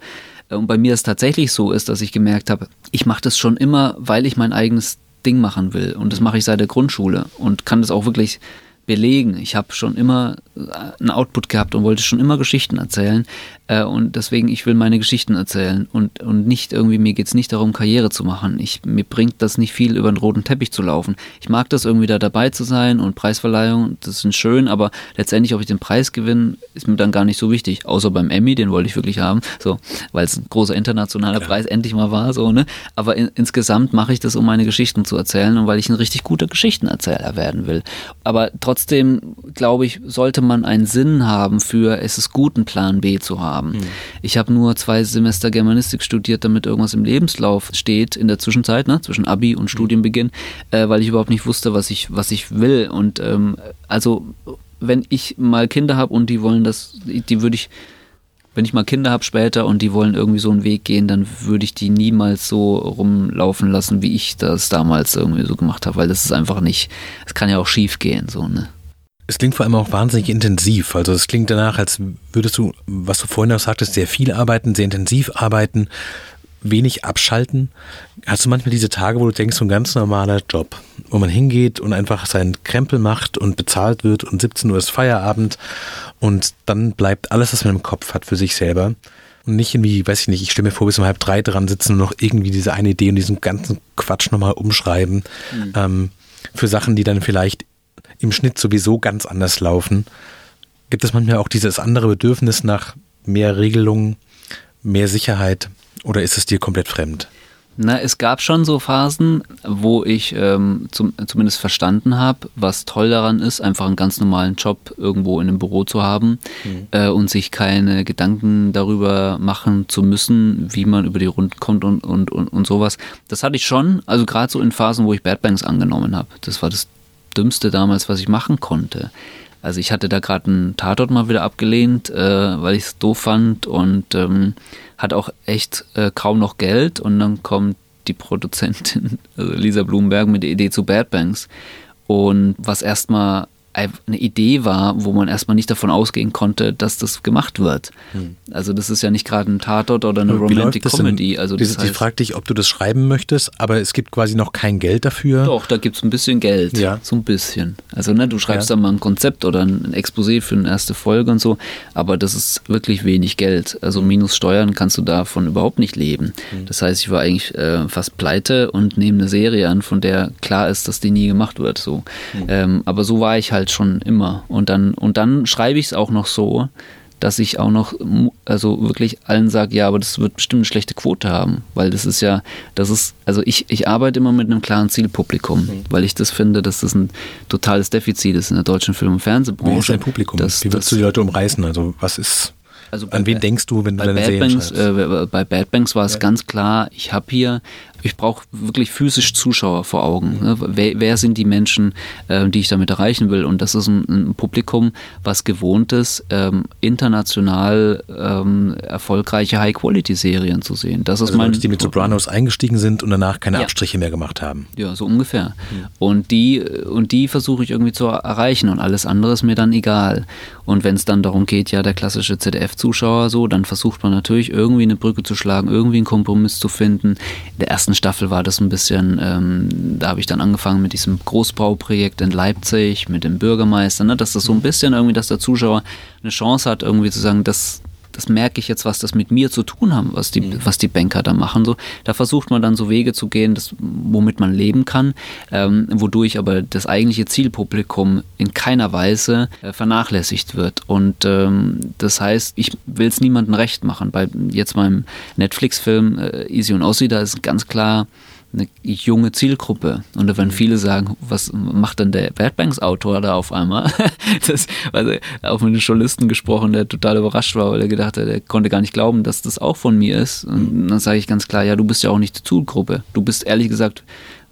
Und bei mir ist es tatsächlich so ist, dass ich gemerkt habe, ich mache das schon immer, weil ich mein eigenes Ding machen will. Und das mache ich seit der Grundschule und kann das auch wirklich belegen. Ich habe schon immer äh, einen Output gehabt und wollte schon immer Geschichten erzählen. Äh, und deswegen, ich will meine Geschichten erzählen und, und nicht irgendwie, mir geht es nicht darum, Karriere zu machen. Ich, mir bringt das nicht viel, über den roten Teppich zu laufen. Ich mag das irgendwie da dabei zu sein und Preisverleihungen, das sind schön, aber letztendlich, ob ich den Preis gewinne, ist mir dann gar nicht so wichtig. Außer beim Emmy, den wollte ich wirklich haben, so, weil es ein großer internationaler ja. Preis endlich mal war, so, ne? Aber in, insgesamt mache ich das, um meine Geschichten zu erzählen und weil ich ein richtig guter Geschichtenerzähler werden will. Aber trotzdem, glaube ich, sollte man einen Sinn haben für, es ist gut, einen Plan B zu haben. Mhm. Ich habe nur zwei Semester Germanistik studiert, damit irgendwas im Lebenslauf steht in der Zwischenzeit, ne, zwischen Abi und mhm. Studienbeginn, äh, weil ich überhaupt nicht wusste, was ich, was ich will. Und ähm, also, wenn ich mal Kinder habe und die wollen das, die würde ich wenn ich mal Kinder habe später und die wollen irgendwie so einen Weg gehen, dann würde ich die niemals so rumlaufen lassen, wie ich das damals irgendwie so gemacht habe, weil das ist einfach nicht, es kann ja auch schief gehen, so, ne? Es klingt vor allem auch wahnsinnig intensiv. Also es klingt danach, als würdest du, was du vorhin auch sagtest, sehr viel arbeiten, sehr intensiv arbeiten, wenig abschalten. Hast du manchmal diese Tage, wo du denkst, so ein ganz normaler Job, wo man hingeht und einfach seinen Krempel macht und bezahlt wird und 17 Uhr ist Feierabend und dann bleibt alles, was man im Kopf hat, für sich selber. Und nicht irgendwie, weiß ich nicht, ich stelle mir vor, bis um halb drei dran sitzen und noch irgendwie diese eine Idee und diesen ganzen Quatsch nochmal umschreiben. Mhm. Ähm, für Sachen, die dann vielleicht im Schnitt sowieso ganz anders laufen. Gibt es manchmal auch dieses andere Bedürfnis nach mehr Regelungen, mehr Sicherheit oder ist es dir komplett fremd? Na, es gab schon so Phasen, wo ich ähm, zum, zumindest verstanden habe, was toll daran ist, einfach einen ganz normalen Job irgendwo in einem Büro zu haben mhm. äh, und sich keine Gedanken darüber machen zu müssen, wie man über die Runden kommt und, und, und, und sowas. Das hatte ich schon, also gerade so in Phasen, wo ich Bad Banks angenommen habe. Das war das Dümmste damals, was ich machen konnte. Also ich hatte da gerade einen Tatort mal wieder abgelehnt, äh, weil ich es doof fand und ähm, hat auch echt äh, kaum noch Geld und dann kommt die Produzentin, also Lisa Blumenberg, mit der Idee zu Bad Banks. Und was erstmal eine Idee war, wo man erstmal nicht davon ausgehen konnte, dass das gemacht wird. Hm. Also das ist ja nicht gerade ein Tatort oder eine Romantic Comedy. Also das heißt, sie fragt dich, ob du das schreiben möchtest, aber es gibt quasi noch kein Geld dafür. Doch, da gibt es ein bisschen Geld. Ja. So ein bisschen. Also ne, du schreibst ja. dann mal ein Konzept oder ein Exposé für eine erste Folge und so, aber das ist wirklich wenig Geld. Also minus Steuern kannst du davon überhaupt nicht leben. Hm. Das heißt, ich war eigentlich äh, fast pleite und nehme eine Serie an, von der klar ist, dass die nie gemacht wird. So. Hm. Ähm, aber so war ich halt halt schon immer. Und dann, und dann schreibe ich es auch noch so, dass ich auch noch, also wirklich allen sage, ja, aber das wird bestimmt eine schlechte Quote haben, weil das ist ja, das ist, also ich, ich arbeite immer mit einem klaren Zielpublikum, mhm. weil ich das finde, dass das ein totales Defizit ist in der deutschen Film- und Fernsehbranche. Wie ist dein Publikum? Das, Wie würdest du die Leute umreißen? Also was ist, also an wen denkst du, wenn du deine Bad Serien Banks, äh, bei Bad Banks war es ja. ganz klar, ich habe hier ich brauche wirklich physisch Zuschauer vor Augen. Ne? Wer, wer, sind die Menschen, äh, die ich damit erreichen will? Und das ist ein, ein Publikum, was gewohnt ist, ähm, international ähm, erfolgreiche High-Quality-Serien zu sehen. Das ist also mein Leute, die mit Sopranos eingestiegen sind und danach keine ja. Abstriche mehr gemacht haben. Ja, so ungefähr. Mhm. Und die, und die versuche ich irgendwie zu erreichen und alles andere ist mir dann egal. Und wenn es dann darum geht, ja, der klassische ZDF-Zuschauer so, dann versucht man natürlich irgendwie eine Brücke zu schlagen, irgendwie einen Kompromiss zu finden. In der ersten ersten Staffel war das ein bisschen, ähm, da habe ich dann angefangen mit diesem Großbauprojekt in Leipzig, mit dem Bürgermeister, ne, dass das so ein bisschen irgendwie, dass der Zuschauer eine Chance hat, irgendwie zu sagen, das, das merke ich jetzt, was das mit mir zu tun haben, was die, mhm. was die Banker da machen. So, da versucht man dann so Wege zu gehen, das, womit man leben kann, ähm, wodurch aber das eigentliche Zielpublikum in keiner Weise äh, vernachlässigt wird. Und ähm, das heißt, ich will es niemandem recht machen. Bei jetzt meinem Netflix-Film äh, Easy und Ossi, da ist ganz klar, eine junge Zielgruppe. Und da werden viele sagen, was macht denn der Bad Banks Autor da auf einmal? das, also auch mit einem Journalisten gesprochen, der total überrascht war, weil er gedacht hat, er konnte gar nicht glauben, dass das auch von mir ist. Und dann sage ich ganz klar, ja, du bist ja auch nicht die Zielgruppe. Du bist ehrlich gesagt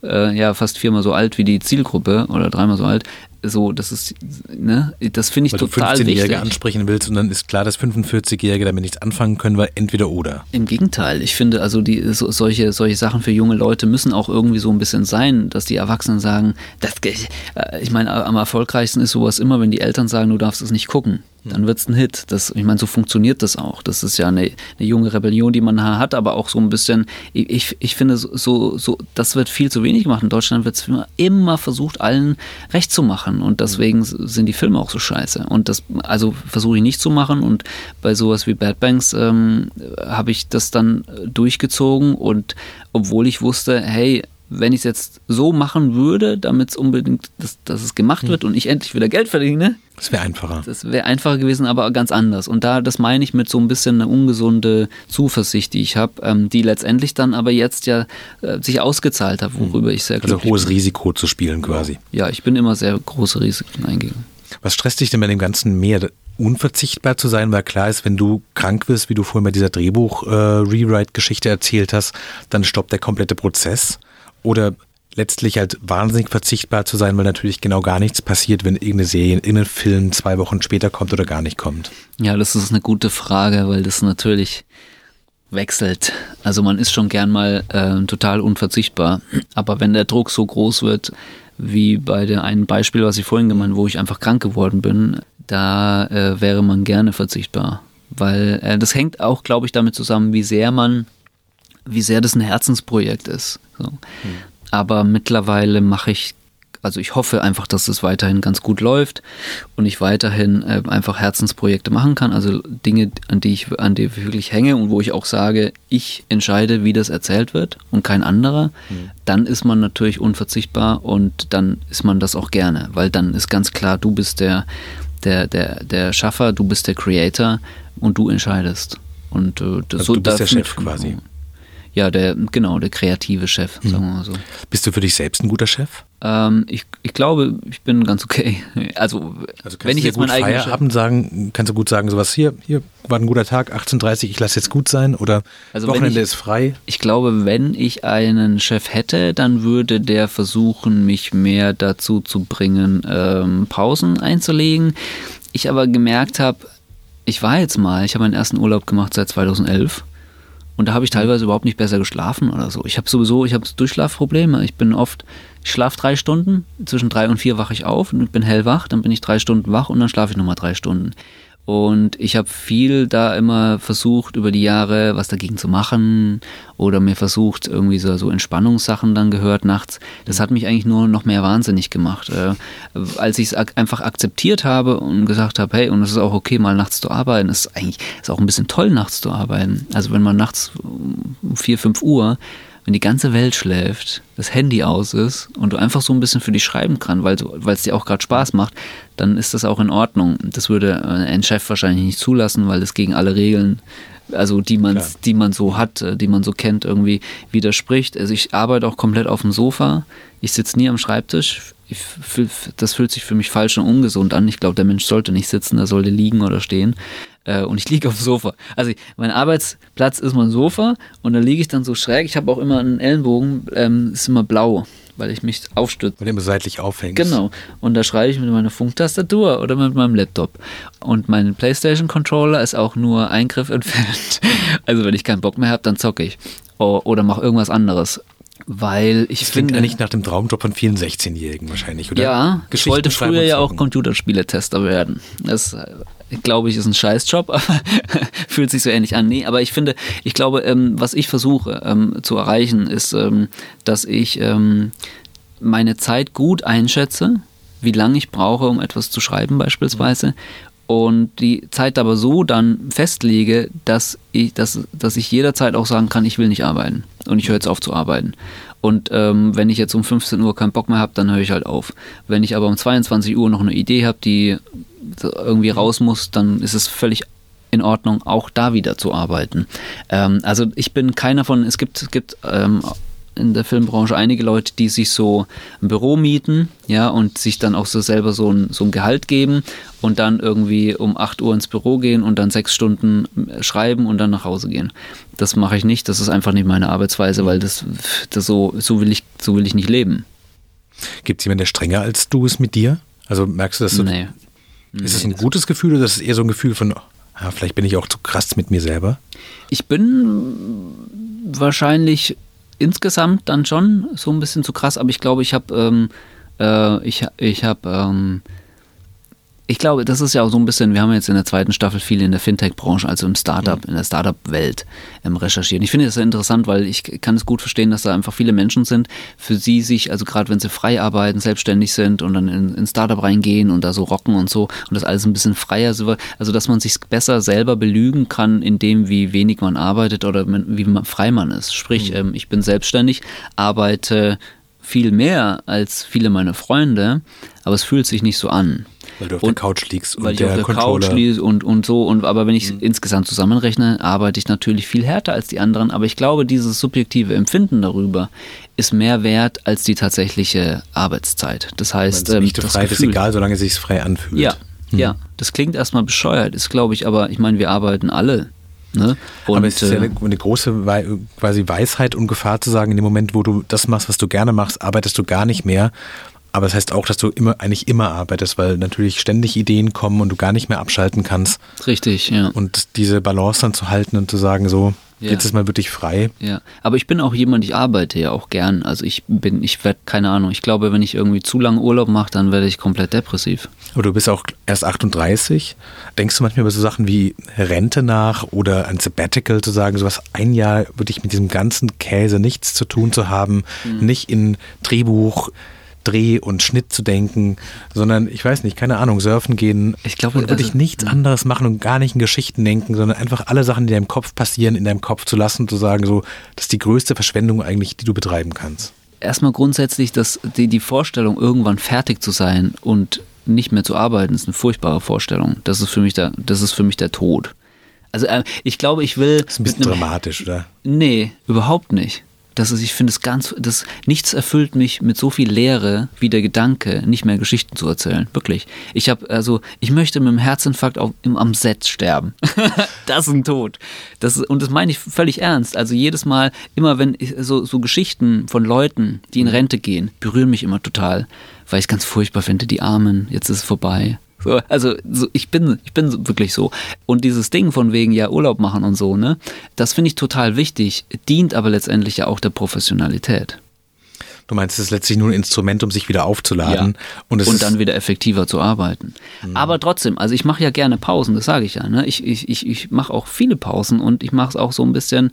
äh, ja fast viermal so alt wie die Zielgruppe oder dreimal so alt so, das ist, ne, das finde ich weil total du 15-Jährige ansprechen willst und dann ist klar, dass 45-Jährige damit nichts anfangen können, weil entweder oder. Im Gegenteil, ich finde also die, so, solche, solche Sachen für junge Leute müssen auch irgendwie so ein bisschen sein, dass die Erwachsenen sagen, das, äh, ich meine, am erfolgreichsten ist sowas immer, wenn die Eltern sagen, du darfst es nicht gucken dann wird es ein Hit. Das, ich meine, so funktioniert das auch. Das ist ja eine, eine, junge Rebellion, die man hat, aber auch so ein bisschen, ich, ich finde, so, so, das wird viel zu wenig gemacht. In Deutschland wird es immer, immer versucht, allen recht zu machen. Und deswegen sind die Filme auch so scheiße. Und das, also versuche ich nicht zu machen. Und bei sowas wie Bad Banks ähm, habe ich das dann durchgezogen. Und obwohl ich wusste, hey, wenn ich es jetzt so machen würde, damit es unbedingt, dass, dass es gemacht hm. wird und ich endlich wieder Geld verdiene. Das wäre einfacher. Das wäre einfacher gewesen, aber ganz anders. Und da, das meine ich mit so ein bisschen eine ungesunde Zuversicht, die ich habe, ähm, die letztendlich dann aber jetzt ja äh, sich ausgezahlt hat, worüber hm. ich sehr glücklich Also hohes bin. Risiko zu spielen quasi. Ja, ich bin immer sehr große Risiken eingegangen. Was stresst dich denn bei dem Ganzen mehr? unverzichtbar zu sein, weil klar ist, wenn du krank wirst, wie du vorhin bei dieser Drehbuch-Rewrite-Geschichte äh, erzählt hast, dann stoppt der komplette Prozess oder letztlich halt wahnsinnig verzichtbar zu sein, weil natürlich genau gar nichts passiert, wenn irgendeine Serie, irgendein Film zwei Wochen später kommt oder gar nicht kommt? Ja, das ist eine gute Frage, weil das natürlich wechselt. Also man ist schon gern mal äh, total unverzichtbar, aber wenn der Druck so groß wird, wie bei dem einen Beispiel, was ich vorhin gemeint, wo ich einfach krank geworden bin, da äh, wäre man gerne verzichtbar. Weil äh, das hängt auch, glaube ich, damit zusammen, wie sehr man wie sehr das ein Herzensprojekt ist. So. Mhm. Aber mittlerweile mache ich, also ich hoffe einfach, dass es weiterhin ganz gut läuft und ich weiterhin äh, einfach Herzensprojekte machen kann, also Dinge, an die ich an die ich wirklich hänge und wo ich auch sage, ich entscheide, wie das erzählt wird und kein anderer, mhm. dann ist man natürlich unverzichtbar und dann ist man das auch gerne, weil dann ist ganz klar, du bist der der der der Schaffer, du bist der Creator und du entscheidest. Und äh, das also so du bist der Chef quasi. Ja, der, genau, der kreative Chef, mhm. sagen wir mal so. Bist du für dich selbst ein guter Chef? Ähm, ich, ich glaube, ich bin ganz okay. Also, also wenn ich jetzt mein eigenes Feierabend sagen, kannst du gut sagen, sowas hier, hier war ein guter Tag, 18.30 ich lasse jetzt gut sein oder also Wochenende ich, ist frei. Ich glaube, wenn ich einen Chef hätte, dann würde der versuchen, mich mehr dazu zu bringen, ähm, Pausen einzulegen. Ich aber gemerkt habe, ich war jetzt mal, ich habe meinen ersten Urlaub gemacht seit 2011 und da habe ich teilweise überhaupt nicht besser geschlafen oder so. Ich habe sowieso, ich habe Durchschlafprobleme. Ich bin oft, ich schlafe drei Stunden, zwischen drei und vier wache ich auf und bin hellwach, dann bin ich drei Stunden wach und dann schlafe ich nochmal drei Stunden. Und ich habe viel da immer versucht, über die Jahre was dagegen zu machen oder mir versucht, irgendwie so, so Entspannungssachen dann gehört nachts. Das hat mich eigentlich nur noch mehr wahnsinnig gemacht. Äh, als ich es ak einfach akzeptiert habe und gesagt habe, hey, und es ist auch okay, mal nachts zu arbeiten, ist eigentlich ist auch ein bisschen toll, nachts zu arbeiten. Also wenn man nachts um vier, fünf Uhr wenn die ganze Welt schläft, das Handy aus ist und du einfach so ein bisschen für dich schreiben kannst, weil es dir auch gerade Spaß macht, dann ist das auch in Ordnung. Das würde äh, ein Chef wahrscheinlich nicht zulassen, weil es gegen alle Regeln, also die man, die man so hat, äh, die man so kennt, irgendwie widerspricht. Also ich arbeite auch komplett auf dem Sofa. Ich sitze nie am Schreibtisch. Ich, das fühlt sich für mich falsch und ungesund an. Ich glaube, der Mensch sollte nicht sitzen, er sollte liegen oder stehen äh, und ich liege auf dem Sofa. Also mein Arbeitsplatz ist mein Sofa und da liege ich dann so schräg. Ich habe auch immer einen Ellenbogen, ähm, ist immer blau, weil ich mich aufstütze. Du immer seitlich aufhängst. Genau. Und da schreibe ich mit meiner Funktastatur oder mit meinem Laptop. Und mein PlayStation-Controller ist auch nur ein Griff entfernt. Also wenn ich keinen Bock mehr habe, dann zocke ich. Oder mache irgendwas anderes weil ich das finde. ja nicht nach dem Traumjob von vielen 16-Jährigen wahrscheinlich, oder? Ja, ich wollte früher ja auch Computerspieletester werden. Das glaube ich, ist ein Scheißjob, aber fühlt sich so ähnlich an. Nee, aber ich finde, ich glaube, ähm, was ich versuche ähm, zu erreichen, ist, ähm, dass ich ähm, meine Zeit gut einschätze, wie lange ich brauche, um etwas zu schreiben beispielsweise. Und die Zeit aber so dann festlege, dass ich, dass, dass ich jederzeit auch sagen kann, ich will nicht arbeiten und ich höre jetzt auf zu arbeiten. Und ähm, wenn ich jetzt um 15 Uhr keinen Bock mehr habe, dann höre ich halt auf. Wenn ich aber um 22 Uhr noch eine Idee habe, die irgendwie raus muss, dann ist es völlig in Ordnung, auch da wieder zu arbeiten. Ähm, also ich bin keiner von, es gibt, gibt ähm, in der Filmbranche einige Leute, die sich so ein Büro mieten, ja, und sich dann auch so selber so ein, so ein Gehalt geben und dann irgendwie um 8 Uhr ins Büro gehen und dann sechs Stunden schreiben und dann nach Hause gehen. Das mache ich nicht, das ist einfach nicht meine Arbeitsweise, weil das, das so, so will ich, so will ich nicht leben. Gibt es jemanden, der strenger als du ist mit dir? Also merkst du, dass du. Nee. Ist es ein gutes Gefühl oder ist es eher so ein Gefühl von, ja, vielleicht bin ich auch zu krass mit mir selber? Ich bin wahrscheinlich insgesamt dann schon so ein bisschen zu krass, aber ich glaube, ich habe ähm, äh, ich, ich habe ähm, ich glaube, das ist ja auch so ein bisschen, wir haben jetzt in der zweiten Staffel viel in der Fintech-Branche, also im Startup, mhm. in der Startup-Welt ähm, recherchiert. Ich finde das sehr interessant, weil ich kann es gut verstehen, dass da einfach viele Menschen sind, für sie sich, also gerade wenn sie frei arbeiten, selbstständig sind und dann in, in Startup reingehen und da so rocken und so und das alles ein bisschen freier, also dass man sich besser selber belügen kann, in dem, wie wenig man arbeitet oder wie frei man ist. Sprich, mhm. ähm, ich bin selbstständig, arbeite viel mehr als viele meiner Freunde, aber es fühlt sich nicht so an. Weil du auf und, der Couch liegst und weil ich der auf der Couch liege und, und so. Und, aber wenn ich mhm. insgesamt zusammenrechne, arbeite ich natürlich viel härter als die anderen. Aber ich glaube, dieses subjektive Empfinden darüber ist mehr wert als die tatsächliche Arbeitszeit. Das heißt, ähm, das Freiheit Gefühl, ist egal, solange es sich frei anfühlt. Ja, mhm. ja. Das klingt erstmal bescheuert, ist glaube ich, aber ich meine, wir arbeiten alle Ne? Und, Aber es ist ja eine, äh, eine große quasi Weisheit und Gefahr zu sagen, in dem Moment, wo du das machst, was du gerne machst, arbeitest du gar nicht mehr. Aber das heißt auch, dass du immer eigentlich immer arbeitest, weil natürlich ständig Ideen kommen und du gar nicht mehr abschalten kannst. Richtig, ja. Und diese Balance dann zu halten und zu sagen, so, ja. Jetzt ist mal wirklich frei. Ja, aber ich bin auch jemand, ich arbeite ja auch gern. Also ich bin, ich werde, keine Ahnung, ich glaube, wenn ich irgendwie zu lange Urlaub mache, dann werde ich komplett depressiv. Aber du bist auch erst 38. Denkst du manchmal über so Sachen wie Rente nach oder ein Sabbatical zu sagen, sowas ein Jahr wirklich mit diesem ganzen Käse nichts zu tun zu haben, mhm. nicht in Drehbuch, Dreh und Schnitt zu denken, sondern ich weiß nicht, keine Ahnung, surfen gehen Ich glaube, und wirklich also- nichts anderes machen und gar nicht in Geschichten denken, sondern einfach alle Sachen, die in deinem Kopf passieren, in deinem Kopf zu lassen und zu sagen, so, das ist die größte Verschwendung eigentlich, die du betreiben kannst. erstmal grundsätzlich, dass die, die Vorstellung, irgendwann fertig zu sein und nicht mehr zu arbeiten, ist eine furchtbare Vorstellung. Das ist für mich der, das ist für mich der Tod. Also äh, ich glaube, ich will. Das ist ein bisschen dramatisch, oder? Nee, überhaupt nicht. Das ist, ich finde es ganz, das, nichts erfüllt mich mit so viel Leere wie der Gedanke, nicht mehr Geschichten zu erzählen. Wirklich. Ich habe, also, ich möchte mit einem Herzinfarkt auf, im, am Set sterben. das ist ein Tod. Das, ist- und das meine ich völlig ernst. Also jedes Mal, immer wenn ich, so, so Geschichten von Leuten, die in Rente gehen, berühren mich immer total, weil ich es ganz furchtbar finde, die Armen, jetzt ist es vorbei. So, also so, ich bin, ich bin wirklich so. Und dieses Ding von wegen ja Urlaub machen und so, ne, das finde ich total wichtig, dient aber letztendlich ja auch der Professionalität. Du meinst, es ist letztlich nur ein Instrument, um sich wieder aufzuladen. Und, es und ist, dann wieder effektiver zu arbeiten. Aber trotzdem, also ich mache ja gerne Pausen, das sage ich ja. Ne? Ich, ich, ich, ich mache auch viele Pausen und ich mache es auch so ein bisschen.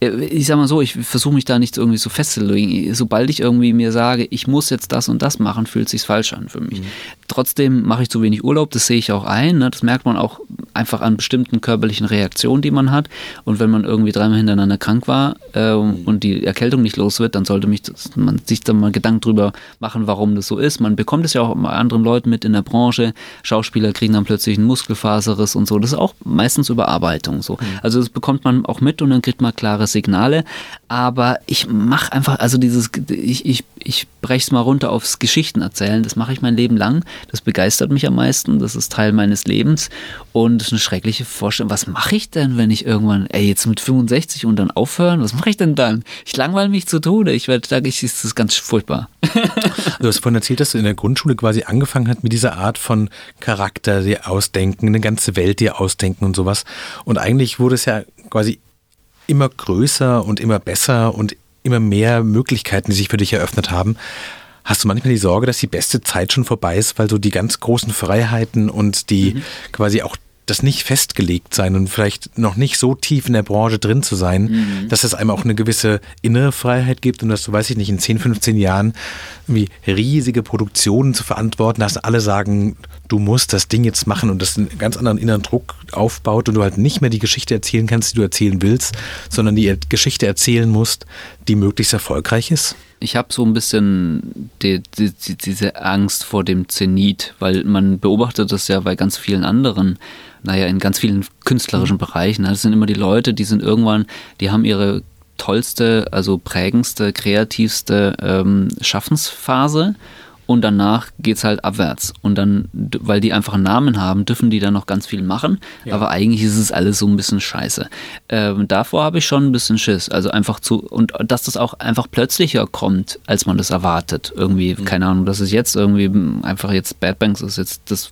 Äh, Ich sag mal so, ich versuche mich da nicht irgendwie so festzulegen. Sobald ich irgendwie mir sage, ich muss jetzt das und das machen, fühlt sich falsch an für mich. Trotzdem mache ich zu wenig Urlaub, das sehe ich auch ein. Ne? Das merkt man auch einfach an bestimmten körperlichen Reaktionen, die man hat. Und wenn man irgendwie dreimal hintereinander krank war äh, und die Erkältung nicht los wird, dann sollte mich das, man sich da mal Gedanken drüber machen, warum das so ist. Man bekommt es ja auch bei anderen Leuten mit in der Branche. Schauspieler kriegen dann plötzlich einen Muskelfaserriss und so. Das ist auch meistens Überarbeitung. So. Also das bekommt man auch mit und dann kriegt man klare Signale. Aber ich mache einfach, also dieses, ich, ich, ich breche es mal runter aufs Geschichten erzählen. Das mache ich mein Leben lang. Das begeistert mich am meisten. Das ist Teil meines Lebens. Und das ist eine schreckliche Vorstellung. Was mache ich denn, wenn ich irgendwann, ey, jetzt mit 65 und dann aufhören? Was mache ich denn dann? Ich langweile mich zu Tode. Ich werde sagen, ich, das ist ganz furchtbar. Du hast vorhin erzählt, dass du in der Grundschule quasi angefangen hast mit dieser Art von Charakter dir ausdenken, eine ganze Welt dir ausdenken und sowas. Und eigentlich wurde es ja quasi immer größer und immer besser und immer mehr Möglichkeiten, die sich für dich eröffnet haben. Hast du manchmal die Sorge, dass die beste Zeit schon vorbei ist, weil so die ganz großen Freiheiten und die quasi auch das nicht festgelegt sein und vielleicht noch nicht so tief in der Branche drin zu sein, dass es einem auch eine gewisse innere Freiheit gibt und dass du, weiß ich nicht, in 10, 15 Jahren irgendwie riesige Produktionen zu verantworten hast, alle sagen, du musst das Ding jetzt machen und das einen ganz anderen inneren Druck aufbaut und du halt nicht mehr die Geschichte erzählen kannst, die du erzählen willst, sondern die Geschichte erzählen musst, die möglichst erfolgreich ist? Ich habe so ein bisschen die, die, die, diese Angst vor dem Zenit, weil man beobachtet das ja bei ganz vielen anderen, naja, in ganz vielen künstlerischen Bereichen. Das sind immer die Leute, die sind irgendwann, die haben ihre tollste, also prägendste, kreativste ähm, Schaffensphase und danach geht's halt abwärts. Und dann, weil die einfach einen Namen haben, dürfen die dann noch ganz viel machen. Aber eigentlich ist es alles so ein bisschen scheiße. Ähm, davor habe ich schon ein bisschen Schiss. Also einfach zu, und dass das auch einfach plötzlicher kommt, als man das erwartet. Irgendwie, keine Ahnung, dass es jetzt irgendwie einfach jetzt Bad Banks ist jetzt das,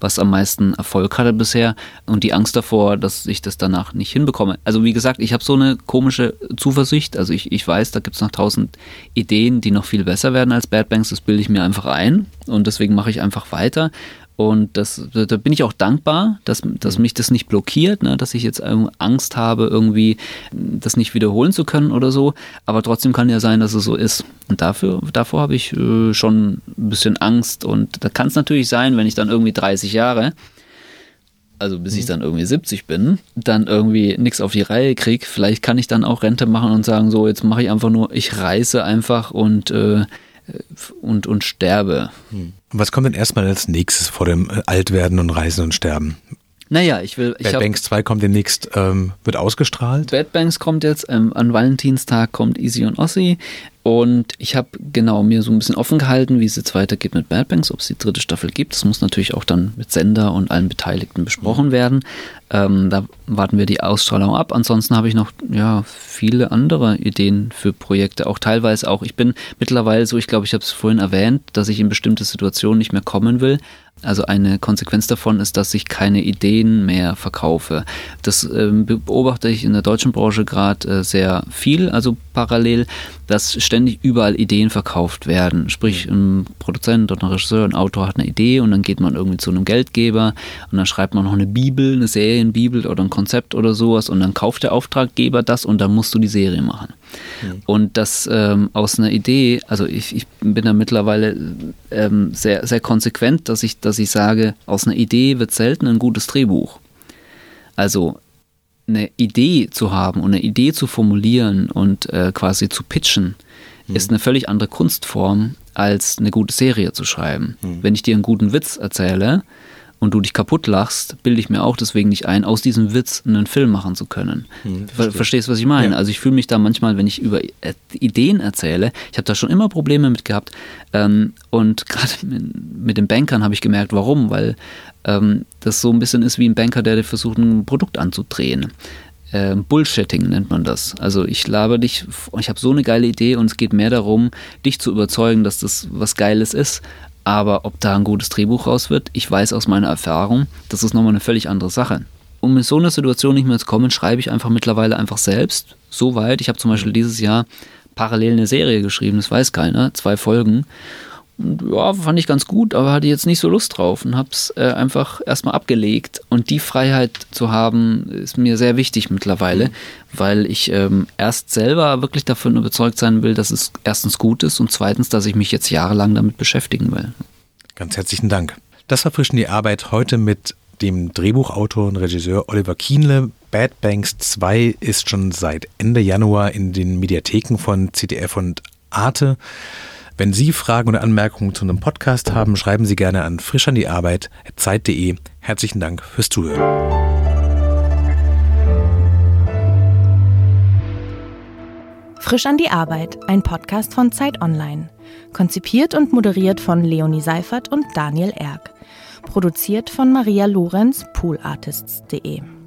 was am meisten Erfolg hatte bisher. Und die Angst davor, dass ich das danach nicht hinbekomme. Also wie gesagt, ich habe so eine komische Zuversicht. Also ich, ich weiß, da gibt es noch tausend Ideen, die noch viel besser werden als Bad Banks. Das bilde ich mir einfach ein und deswegen mache ich einfach weiter. Und das, da bin ich auch dankbar, dass, dass mich das nicht blockiert, ne? dass ich jetzt Angst habe, irgendwie das nicht wiederholen zu können oder so. Aber trotzdem kann ja sein, dass es so ist. Und dafür, davor habe ich äh, schon ein bisschen Angst. Und da kann es natürlich sein, wenn ich dann irgendwie 30 Jahre also bis ich dann irgendwie 70 bin, dann irgendwie nichts auf die Reihe kriege, vielleicht kann ich dann auch Rente machen und sagen, so, jetzt mache ich einfach nur, ich reise einfach und, äh, und, und sterbe. Und was kommt denn erstmal als nächstes vor dem äh, Altwerden und Reisen und Sterben? Naja, ich will. Ich Bad hab, Banks 2 kommt demnächst, ähm, wird ausgestrahlt. Bad Banks kommt jetzt, ähm, an Valentinstag kommt Easy und Ossi. Und ich habe genau mir so ein bisschen offen gehalten, wie es jetzt weitergeht mit Bad Banks, ob es die dritte Staffel gibt. Das muss natürlich auch dann mit Sender und allen Beteiligten besprochen werden. Ähm, da warten wir die Ausstrahlung ab. Ansonsten habe ich noch ja, viele andere Ideen für Projekte, auch teilweise auch. Ich bin mittlerweile so, ich glaube, ich habe es vorhin erwähnt, dass ich in bestimmte Situationen nicht mehr kommen will. Also eine Konsequenz davon ist, dass ich keine Ideen mehr verkaufe. Das ähm, beobachte ich in der deutschen Branche gerade äh, sehr viel, also parallel, dass ständig überall Ideen verkauft werden. Sprich, ein Produzent oder ein Regisseur, ein Autor hat eine Idee und dann geht man irgendwie zu einem Geldgeber und dann schreibt man noch eine Bibel, eine Serienbibel oder ein Konzept oder sowas und dann kauft der Auftraggeber das und dann musst du die Serie machen. Mhm. Und das ähm, aus einer Idee, also ich, ich bin da mittlerweile ähm, sehr, sehr konsequent, dass ich, dass ich sage, aus einer Idee wird selten ein gutes Drehbuch. Also eine Idee zu haben und eine Idee zu formulieren und äh, quasi zu pitchen, mhm. ist eine völlig andere Kunstform, als eine gute Serie zu schreiben. Mhm. Wenn ich dir einen guten Witz erzähle, und du dich kaputt lachst, bilde ich mir auch deswegen nicht ein, aus diesem Witz einen Film machen zu können. Hm, Ver Verstehst du, was ich meine? Ja. Also ich fühle mich da manchmal, wenn ich über Ideen erzähle, ich habe da schon immer Probleme mit gehabt. Ähm, und gerade mit den Bankern habe ich gemerkt, warum, weil ähm, das so ein bisschen ist wie ein Banker, der versucht, ein Produkt anzudrehen. Ähm, Bullshitting nennt man das. Also ich laber dich, ich habe so eine geile Idee und es geht mehr darum, dich zu überzeugen, dass das was Geiles ist, aber ob da ein gutes Drehbuch raus wird, ich weiß aus meiner Erfahrung, das ist nochmal eine völlig andere Sache. Um in so einer Situation nicht mehr zu kommen, schreibe ich einfach mittlerweile einfach selbst. So weit. Ich habe zum Beispiel dieses Jahr parallel eine Serie geschrieben, das weiß keiner, zwei Folgen ja, fand ich ganz gut, aber hatte jetzt nicht so Lust drauf und habe es äh, einfach erstmal abgelegt. Und die Freiheit zu haben, ist mir sehr wichtig mittlerweile, weil ich ähm, erst selber wirklich davon überzeugt sein will, dass es erstens gut ist und zweitens, dass ich mich jetzt jahrelang damit beschäftigen will. Ganz herzlichen Dank. Das war frisch in die Arbeit heute mit dem Drehbuchautor und Regisseur Oliver Kienle. Bad Banks 2 ist schon seit Ende Januar in den Mediatheken von CDF und Arte. Wenn Sie Fragen oder Anmerkungen zu einem Podcast haben, schreiben Sie gerne an frischandiearbeit.zeit.de. Herzlichen Dank fürs Zuhören. Frisch an die Arbeit, ein Podcast von Zeit Online. Konzipiert und moderiert von Leonie Seifert und Daniel Erck. Produziert von Maria Lorenz, poolartists.de.